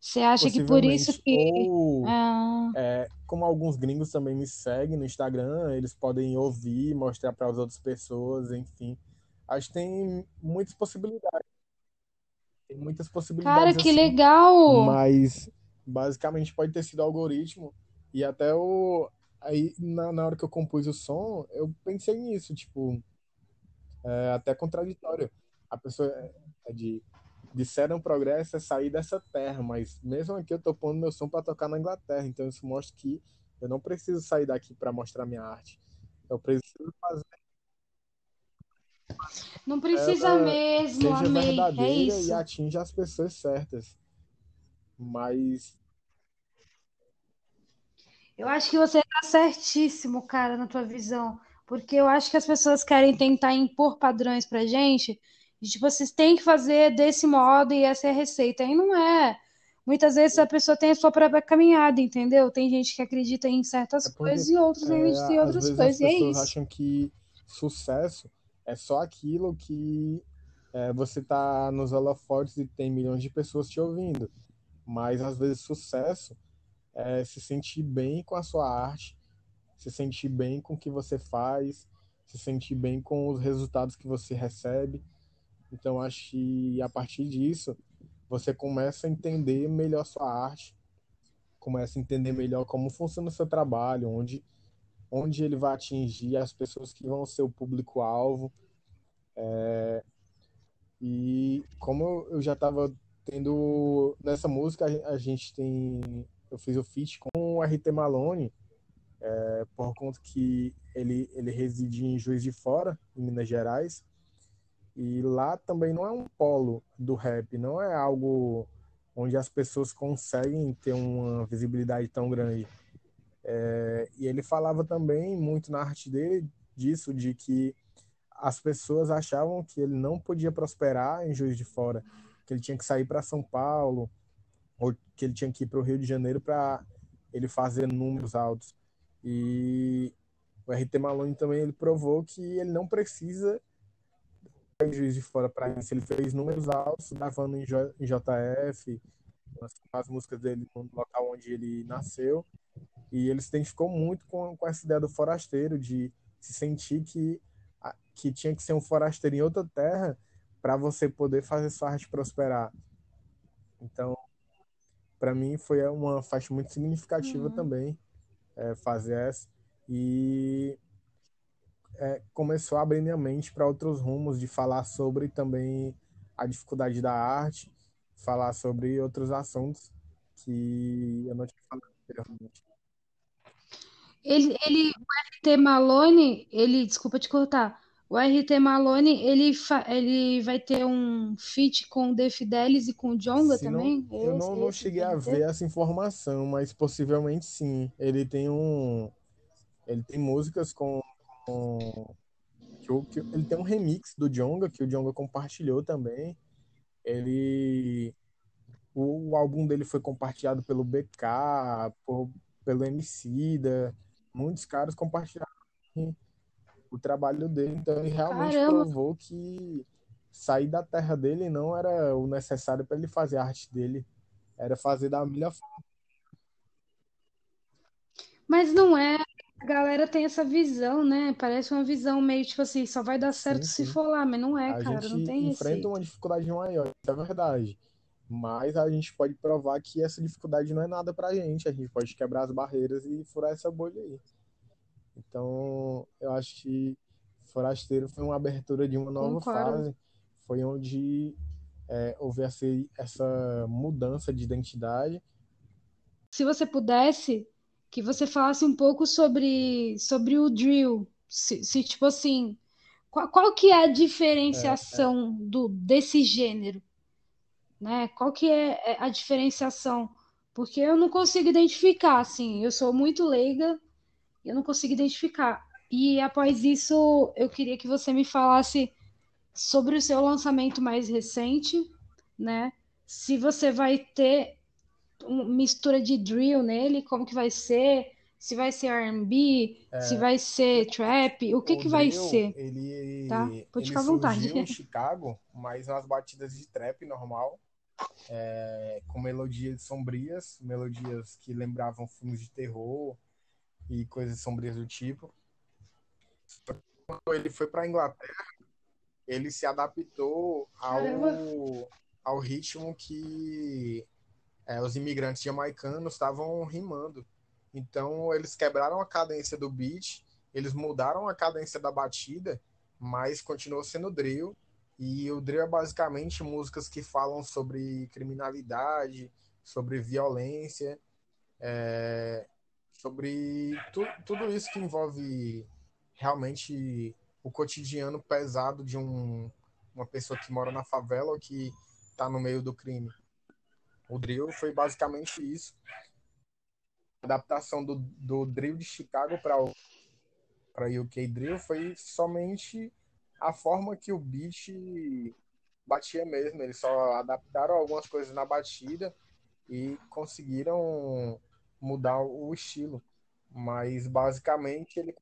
Você acha que por isso que. Ou, Ah, é, como alguns gringos também me seguem no Instagram, eles podem ouvir, mostrar para as outras pessoas, enfim. Acho que tem muitas possibilidades. Tem muitas cara, possibilidades que assim, legal! mas basicamente pode ter sido algoritmo. E até o. Aí, na, na hora que eu compus o som, eu pensei nisso, tipo, é até contraditório. A pessoa é, é de. Disseram progresso é sair dessa terra, mas mesmo aqui eu tô pondo meu som para tocar na Inglaterra, então isso mostra que eu não preciso sair daqui para mostrar minha arte. Eu preciso fazer Não precisa ela mesmo, seja amei. É verdadeira e isso. atinja as pessoas certas. Mas Eu acho que você tá certíssimo, cara, na tua visão. Porque eu acho que as pessoas querem tentar impor padrões pra gente. E, tipo, vocês têm que fazer desse modo e essa é a receita. E não é. Muitas vezes a pessoa tem a sua própria caminhada, entendeu? Tem gente que acredita em certas É porque, coisas e outros é, acreditam em às outras coisas. as E é pessoas isso. acham que sucesso é só aquilo que é, você tá nos holofotes e tem milhões de pessoas te ouvindo. Mas às vezes sucesso é se sentir bem com a sua arte, se sentir bem com o que você faz, se sentir bem com os resultados que você recebe. Então acho que a partir disso você começa a entender melhor sua arte, começa a entender melhor como funciona o seu trabalho, onde onde ele vai atingir as pessoas que vão ser o público-alvo. E como eu já estava tendo nessa música, a gente tem eu fiz o feat com o RT Malone, é, por conta que ele ele reside em Juiz de Fora, em Minas Gerais, e lá também não é um polo do rap, não é algo onde as pessoas conseguem ter uma visibilidade tão grande. É, e ele falava também muito na arte dele disso, de que as pessoas achavam que ele não podia prosperar em Juiz de Fora, que ele tinha que sair para São Paulo, que ele tinha que ir para o Rio de Janeiro para ele fazer números altos. E o RT Malone também ele provou que ele não precisa em Juiz de Fora para isso. Ele fez números altos, gravando em, J- em JF, as, as músicas dele no local onde ele nasceu. E ele se identificou muito com, com essa ideia do forasteiro, de se sentir que, que tinha que ser um forasteiro em outra terra para você poder fazer sua arte prosperar. Então, para mim, foi uma faixa muito significativa Uhum. também é, fazer essa. E é, começou a abrir minha mente para outros rumos, de falar sobre também a dificuldade da arte, falar sobre outros assuntos que eu não tinha falado anteriormente. Ele, ele, o RT Malone, ele, desculpa te cortar. O RT Malone, ele, ele vai ter um feat com o The Fidelis e com o Djonga Se não, também? eu Esse, não, não esse cheguei a ver essa informação, mas possivelmente sim. Ele tem um, ele tem músicas com, com que, o- que ele tem um remix do Djonga que o Djonga compartilhou também. Ele o, o álbum dele foi compartilhado pelo BK, por, pelo Emicida, muitos caras compartilharam o trabalho dele, então ele realmente Caramba, provou que sair da terra dele não era o necessário para ele fazer a arte dele, era fazer da melhor forma. mas não é. A galera tem essa visão, né? Parece uma visão meio tipo assim, só vai dar certo Sim, se sim. for lá, mas não é, A cara, não gente tem enfrenta uma receita. dificuldade maior, isso é verdade. Mas a gente pode provar que essa dificuldade não é nada pra gente. A gente pode quebrar as barreiras e furar essa bolha aí. Então, eu acho que Forasteiro foi uma abertura de uma nova Concordo. fase. Foi onde é, houve essa, essa mudança de identidade. Se você pudesse, que você falasse um pouco sobre, sobre o drill. Se, se, tipo assim, qual, qual que é a É, diferenciação do, desse gênero, né? Qual que é é a diferenciação? Porque eu não consigo identificar, assim, eu sou muito leiga, eu não consigo identificar. E após isso, eu queria que você me falasse sobre o seu lançamento mais recente, né? Se você vai ter uma mistura de drill nele, como que vai ser? Se vai ser R&B, se é, vai ser trap, o que o que vai drill, ser, tá? ele, Pode ele ficar à vontade. em *laughs* Chicago, mas nas batidas de trap normal, é, com melodias sombrias, melodias que lembravam filmes de terror e coisas sombrias do tipo. Quando ele foi para Inglaterra, ele se adaptou ao, ao ritmo que é, os imigrantes jamaicanos estavam rimando. Então, eles quebraram a cadência do beat, eles mudaram a cadência da batida, mas continuou sendo drill. E o drill é basicamente músicas que falam sobre criminalidade, sobre violência, é, sobre tu, tudo isso que envolve realmente o cotidiano pesado de um, uma pessoa que mora na favela ou que está no meio do crime. O drill foi basicamente isso. A adaptação do, do drill de Chicago para o para UK Drill foi somente a forma que o beat batia mesmo. Eles só adaptaram algumas coisas na batida e conseguiram mudar o estilo. Mas basicamente ele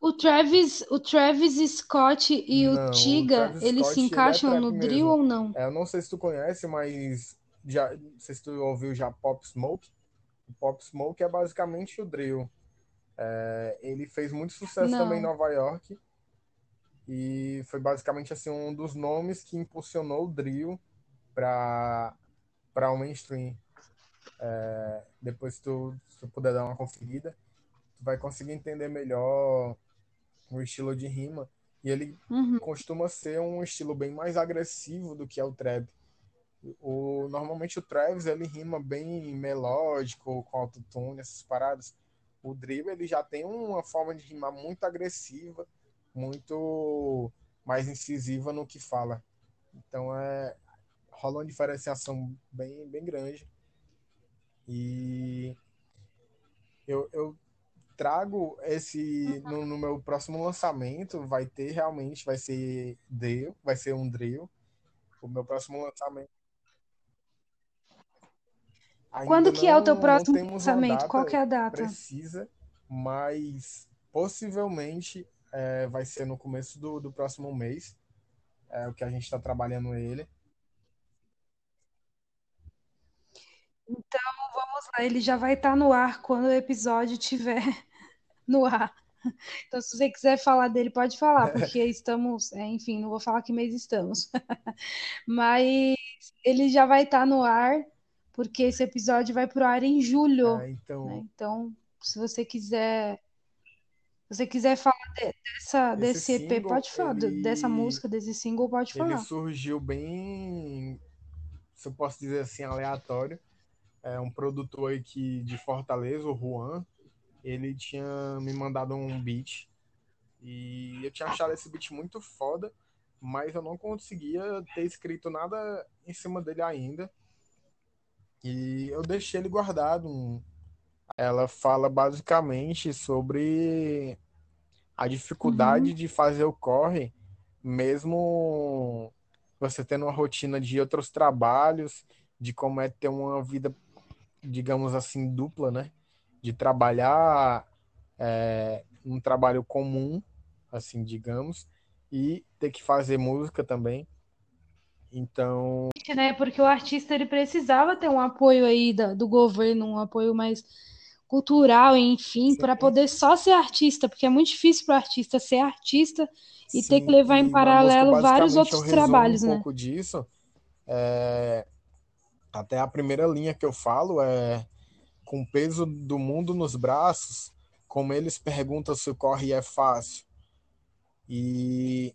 o Travis, o Travis Scott e não, o Tiga, Travis eles Scott, se é encaixam trap no drill mesmo. ou não? É, eu não sei se tu conhece, mas já, não sei se tu ouviu já Pop Smoke. O Pop Smoke é basicamente o drill. É, ele fez muito sucesso também em Não. Nova York e foi basicamente assim um dos nomes que impulsionou o drill para para o mainstream. É, depois se tu, se tu puder dar uma conferida, tu vai conseguir entender melhor o estilo de rima. E ele Uhum. costuma ser um estilo bem mais agressivo do que é o trap. O, normalmente o Travis ele rima bem melódico, com autotune, essas paradas. O drill ele já tem uma forma de rimar muito agressiva, muito mais incisiva no que fala. Então é rola uma diferenciação bem, bem grande. E eu, eu trago esse no, no meu próximo lançamento, vai ter realmente, vai ser drill, vai ser um drill. O meu próximo lançamento Quando que é o teu não, não próximo lançamento? Qual é a data? precisa, mas possivelmente é, vai ser no começo do, do próximo mês, é o que a gente está trabalhando ele. Então, vamos lá, ele já vai estar no ar quando o episódio estiver *laughs* no ar. Então, se você quiser falar dele, pode falar, porque estamos, é, enfim, não vou falar que mês estamos. *laughs* Mas ele já vai estar no ar, porque esse episódio vai pro ar em julho, É, né? então, Então, se você quiser, se você quiser falar de- dessa, esse desse EP, single, pode falar, do- dessa ele, música, desse single, pode ele falar. surgiu bem, se eu posso dizer assim, aleatório. É um produtor aqui de Fortaleza, o Juan, ele tinha me mandado um beat e eu tinha achado esse beat muito foda, mas eu não conseguia ter escrito nada em cima dele ainda. E eu deixei ele guardado. um- Ela fala basicamente sobre a dificuldade Uhum. de fazer o corre, mesmo você tendo uma rotina de outros trabalhos, de como é ter uma vida, digamos assim, dupla, né? De trabalhar é, um trabalho comum, assim, digamos, e ter que fazer música também. Então, né? Porque o artista ele precisava ter um apoio aí da- do governo, um apoio mais cultural, enfim, sim, para poder só ser artista, porque é muito difícil para o artista ser artista e ter que sim, levar em na música paralelo vários outros resumo um trabalhos, né? pouco disso. É, até a primeira linha que eu falo é com o peso do mundo nos braços, como eles perguntam se o corre é fácil. E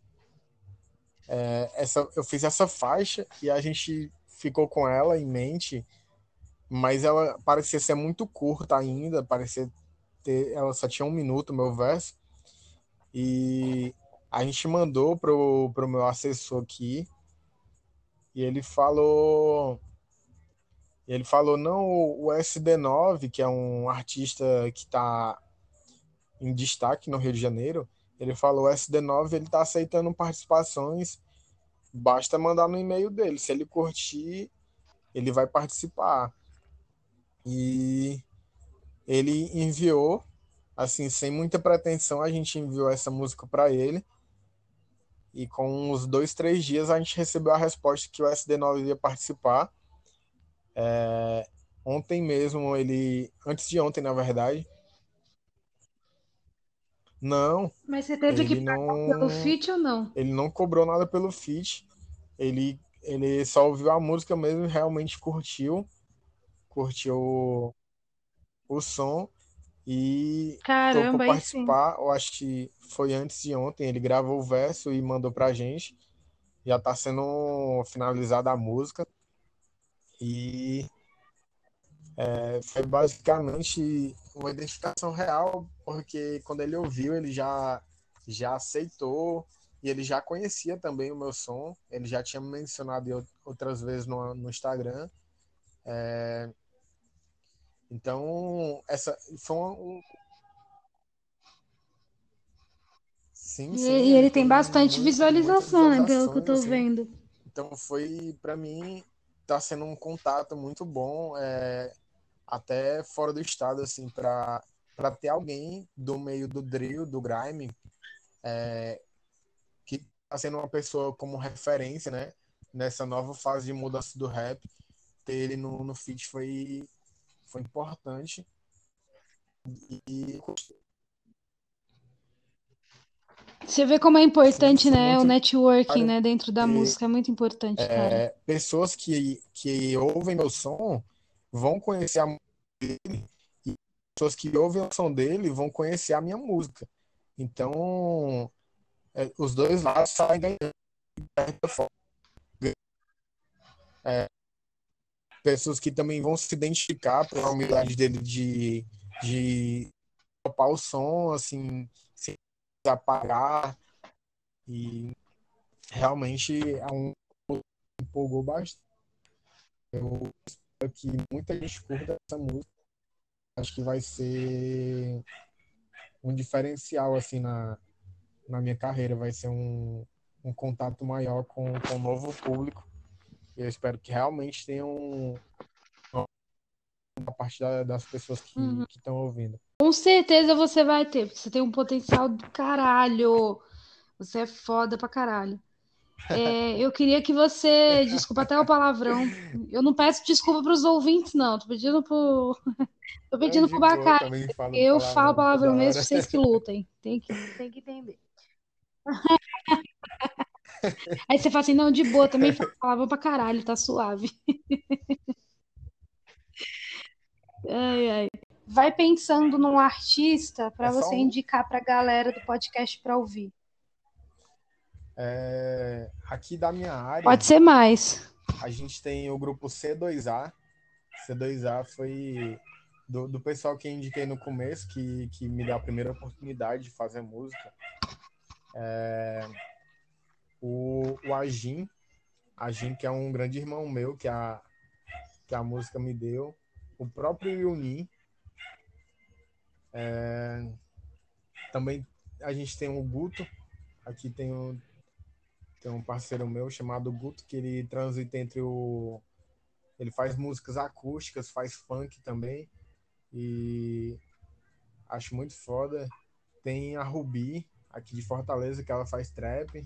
é, essa, eu fiz essa faixa e a gente ficou com ela em mente, mas ela parecia ser muito curta ainda, parecia ter, ela só tinha um minuto, meu verso, e a gente mandou pro, pro meu assessor aqui, e ele falou, ele falou, não, o SD9, que é um artista que está em destaque no Rio de Janeiro, ele falou, o SD9 ele tá aceitando participações, basta mandar no e-mail dele, se ele curtir, ele vai participar. E ele enviou, assim, sem muita pretensão, a gente enviou essa música para ele. E com uns dois, três dias a gente recebeu a resposta que o SD9 ia participar. É, ontem mesmo ele, antes de ontem, na verdade. Não, Mas você teve que pagar pelo não, feat ou não? ele não cobrou nada pelo feat. Ele, ele só ouviu a música mesmo e realmente curtiu, curtiu o, o som e Caramba, sim. participar. Eu acho que foi antes de ontem. Ele gravou o verso e mandou pra gente. Já tá sendo finalizada a música. E é, foi basicamente uma identificação real, porque quando ele ouviu, ele já, já aceitou e ele já conhecia também o meu som. Ele já tinha me mencionado outras vezes no, no Instagram. É, então, essa foi um, Sim, sim, e ele tem bastante visualização, né? Pelo que eu assim. vendo. Então foi para mim tá sendo um contato muito bom, é, até fora do estado, assim, para ter alguém do meio do drill, do grime, é, que tá sendo uma pessoa como referência, né? Nessa nova fase de mudança do rap. Ter ele no, no feat foi, foi importante. E você vê como é importante, sim, né? Muito... O networking, né? Dentro da e, música é muito importante, é, cara. Pessoas que, que ouvem meu som vão conhecer a música dele e pessoas que ouvem o som dele vão conhecer a minha música. Então, é, os dois lados saem ganhando. É, pessoas que também vão se identificar pela humildade dele de, de topar o som, assim, apagar. E realmente é um empolgou bastante. Eu espero que muita gente curta essa música. Acho que vai ser um diferencial assim na, na minha carreira. Vai ser um, um contato maior com, com o novo público. Eu espero que realmente tenha um, a parte da, das pessoas que uhum. estão ouvindo. Com certeza você vai ter, porque você tem um potencial do caralho. Você é foda pra caralho. É, eu queria que você. Desculpa até o palavrão. Eu não peço desculpa para os ouvintes, não. Tô pedindo pro. *laughs* Tô pedindo pro Bacari. Eu falo palavrão mesmo, vocês que lutem. Tem que, tem que entender. *laughs* Aí você fala assim, não, de boa, também fala palavrão pra caralho, tá suave. *laughs* Ai, ai. Vai pensando num artista para é você um... indicar pra galera do podcast para ouvir. É... Aqui da minha área. Pode ser mais. A gente tem o grupo C2A. C2A foi do, do pessoal que eu indiquei no começo, que, que me deu a primeira oportunidade de fazer música. É, o, o Agim, Agim, que é um grande irmão meu, que a, que a música me deu. O próprio Yuni. É, também a gente tem o Guto. Aqui tem, o, tem um parceiro meu chamado Guto, que ele transita entre o. Ele faz músicas acústicas, faz funk também. E acho muito foda. Tem a Rubi, aqui de Fortaleza, que ela faz trap.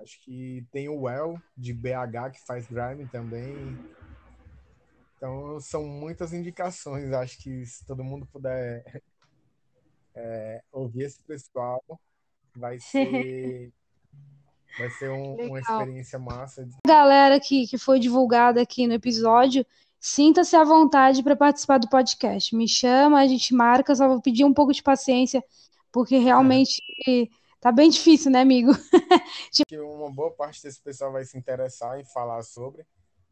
Acho que tem o Well, de BH, que faz grime também. Então, são muitas indicações. Acho que se todo mundo puder é, ouvir esse pessoal, vai *laughs* ser, vai ser um, uma experiência massa. Galera que, que foi divulgada aqui no episódio, Sinta-se à vontade para participar do podcast. Me chama, a gente marca, só vou pedir um pouco de paciência, porque realmente é. *laughs* tá bem difícil, né, amigo? *laughs* Uma boa parte desse pessoal vai se interessar em falar sobre.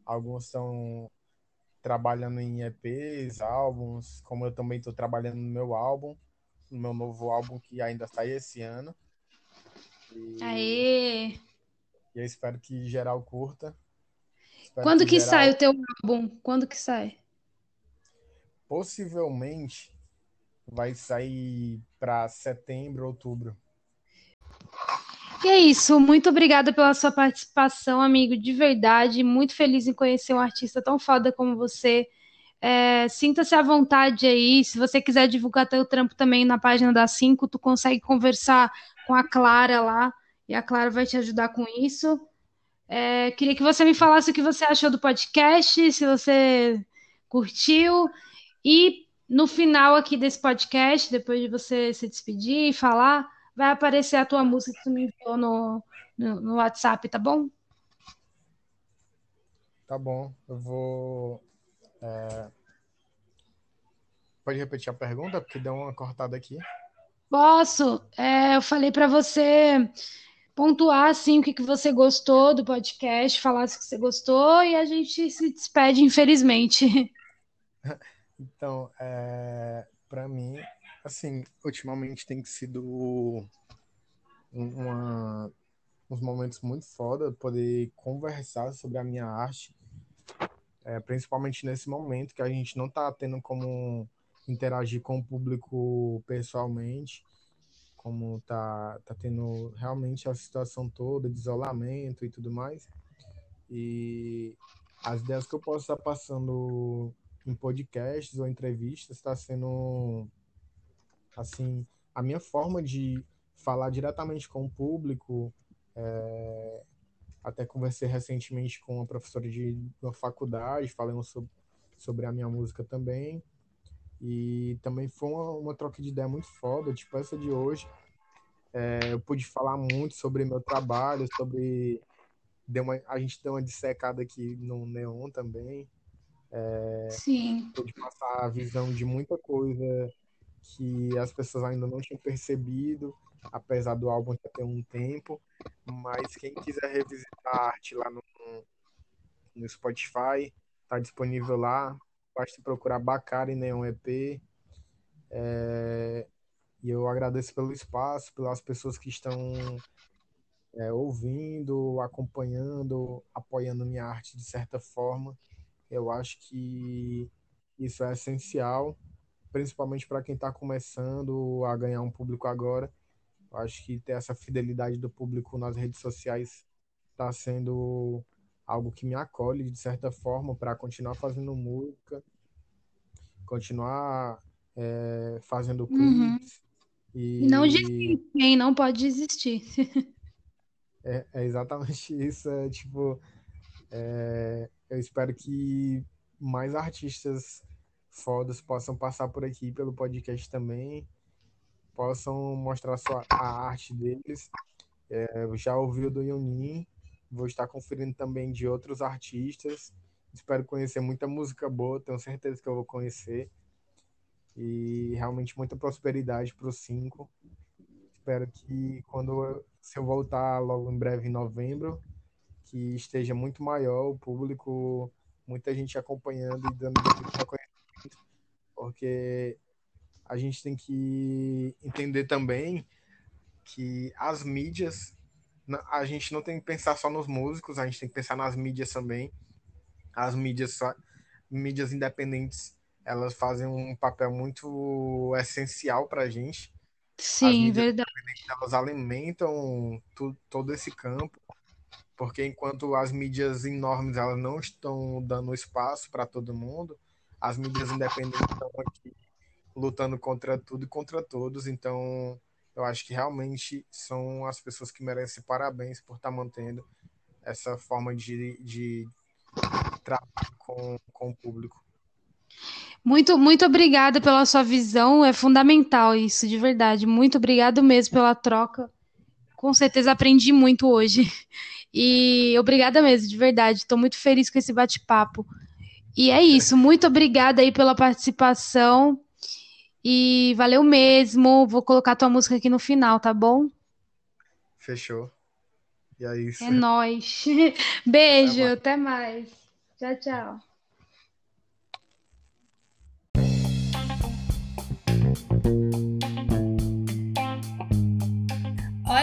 Alguns estão trabalhando em EPs, álbuns, como eu também estou trabalhando no meu álbum, no meu novo álbum que ainda sai esse ano. E... Aê! E eu espero que geral curta. Quando que, geral... sai o teu álbum? Quando que sai? Possivelmente vai sair para setembro, outubro. E é isso. Muito obrigada pela sua participação, amigo. De verdade, muito feliz em conhecer um artista tão foda como você. É, Sinta-se à vontade aí. Se você quiser divulgar teu trampo também na página da 5, tu consegue conversar com a Clara lá. E a Clara vai te ajudar com isso. É, queria que você me falasse o que você achou do podcast, se você curtiu. E no final aqui desse podcast, depois de você se despedir e falar, vai aparecer a tua música que tu me enviou no, no, no WhatsApp, tá bom? Tá bom, eu vou. É... Pode repetir a pergunta, porque deu uma cortada aqui. Posso. É, eu falei para você pontuar assim o que, que você gostou do podcast, falar se você gostou e a gente se despede, infelizmente. *laughs* Então, é, para mim, assim, ultimamente tem sido uma, uns momentos muito foda poder conversar sobre a minha arte, é, principalmente nesse momento que a gente não tá tendo como interagir com o público pessoalmente como tá, tá tendo realmente a situação toda de isolamento e tudo mais. E as ideias que eu posso estar passando em podcasts ou entrevistas está sendo assim a minha forma de falar diretamente com o público. É, até conversei recentemente com uma professora de uma faculdade, falando sobre, sobre a minha música também. E também foi uma, uma troca de ideia muito foda, tipo essa de hoje. É, eu pude falar muito sobre meu trabalho, sobre. Deu uma, a gente deu uma dissecada aqui no Neon também. É, Sim. Pude passar a visão de muita coisa que as pessoas ainda não tinham percebido, apesar do álbum já ter um tempo. Mas quem quiser revisitar a arte lá no, no Spotify, tá disponível lá. Basta procurar Bacari Neon EP. É, e eu agradeço pelo espaço, pelas pessoas que estão é, ouvindo, acompanhando, apoiando minha arte de certa forma. Eu acho que isso é essencial, principalmente para quem está começando a ganhar um público agora. Eu acho que ter essa fidelidade do público nas redes sociais está sendo algo que me acolhe de certa forma para continuar fazendo música, continuar é, fazendo uhum. clipes, e... Não desiste, hein? Não pode desistir. *laughs* é, é, exatamente *laughs* isso. É tipo, é, eu espero que mais artistas fodas possam passar por aqui pelo podcast também, possam mostrar sua, a arte deles. É, já ouvi o do Yunin, vou estar conferindo também de outros artistas. Espero conhecer muita música boa, tenho certeza que eu vou conhecer e realmente muita prosperidade para os cinco. Espero que quando se eu voltar logo em breve em novembro, que esteja muito maior o público, muita gente acompanhando e dando porque a gente tem que entender também que as mídias, a gente não tem que pensar só nos músicos, a gente tem que pensar nas mídias também. As mídias, mídias independentes elas fazem um papel muito essencial para a gente. Sim, verdade. Elas alimentam tu, todo esse campo, porque enquanto as mídias enormes elas não estão dando espaço para todo mundo, as mídias independentes estão aqui lutando contra tudo e contra todos. Então, eu acho que realmente são as pessoas que merecem parabéns por estar tá mantendo essa forma de, de trabalho com, com o público. Muito, muito obrigada pela sua visão. É fundamental isso, de verdade. Muito obrigado mesmo pela troca. Com certeza aprendi muito hoje. E obrigada mesmo, de verdade. Estou muito feliz com esse bate-papo. E é isso. Muito obrigada aí pela participação. E valeu mesmo. Vou colocar tua música aqui no final, tá bom? Fechou. E é isso. É nóis. *laughs* Beijo, até mais. Tchau, tchau.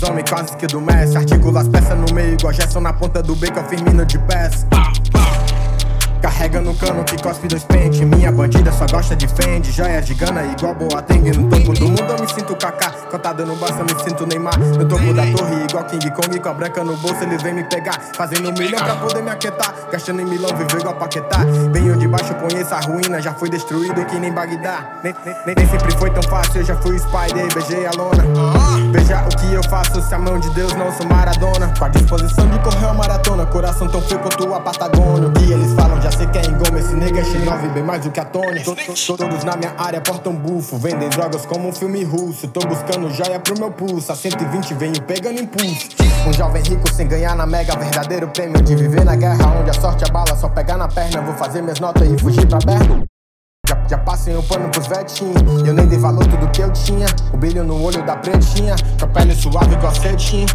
Dos homens quase que do Messi. Articula as peças no meio igual Gerson na ponta do beco, firmino de pés. No cano que cospe dois pente. Minha bandida só gosta de Fendi. Joia de gana igual boa tengue. No topo do mundo eu me sinto kaká. Cotada no baça, me sinto Neymar. No topo da torre, igual King Kong. Com a branca no bolso, eles vêm me pegar. Fazendo um milhão pra poder me aquietar. Gastando em milão, viver igual Paquetá. Venho de baixo, conheço a ruína. Já fui destruído que nem Bagdá. Nem, nem, nem sempre foi tão fácil. Eu já fui Spider, beijei a lona. Veja o que eu faço se a mão de Deus não sou Maradona. Com a disposição de correr a maratona. Coração tão frio quanto a Patagônia. O que eles falam já sei que é engoma. Esse nega é X9 bem mais do que a Tony. To- to- Todos na minha área portam bufo. Vendem drogas como um filme russo. Tô buscando joia pro meu pulso. A 120 venho pegando impulso. Um jovem rico sem ganhar na mega. Verdadeiro prêmio de viver na guerra. Onde a sorte a bala só pegar na perna. Vou fazer minhas notas e fugir pra Berno. Já, já passei um pano pros vetinhos. Eu nem dei valor tudo que eu tinha. O brilho no olho da pretinha. Com a pele suave igual cetim.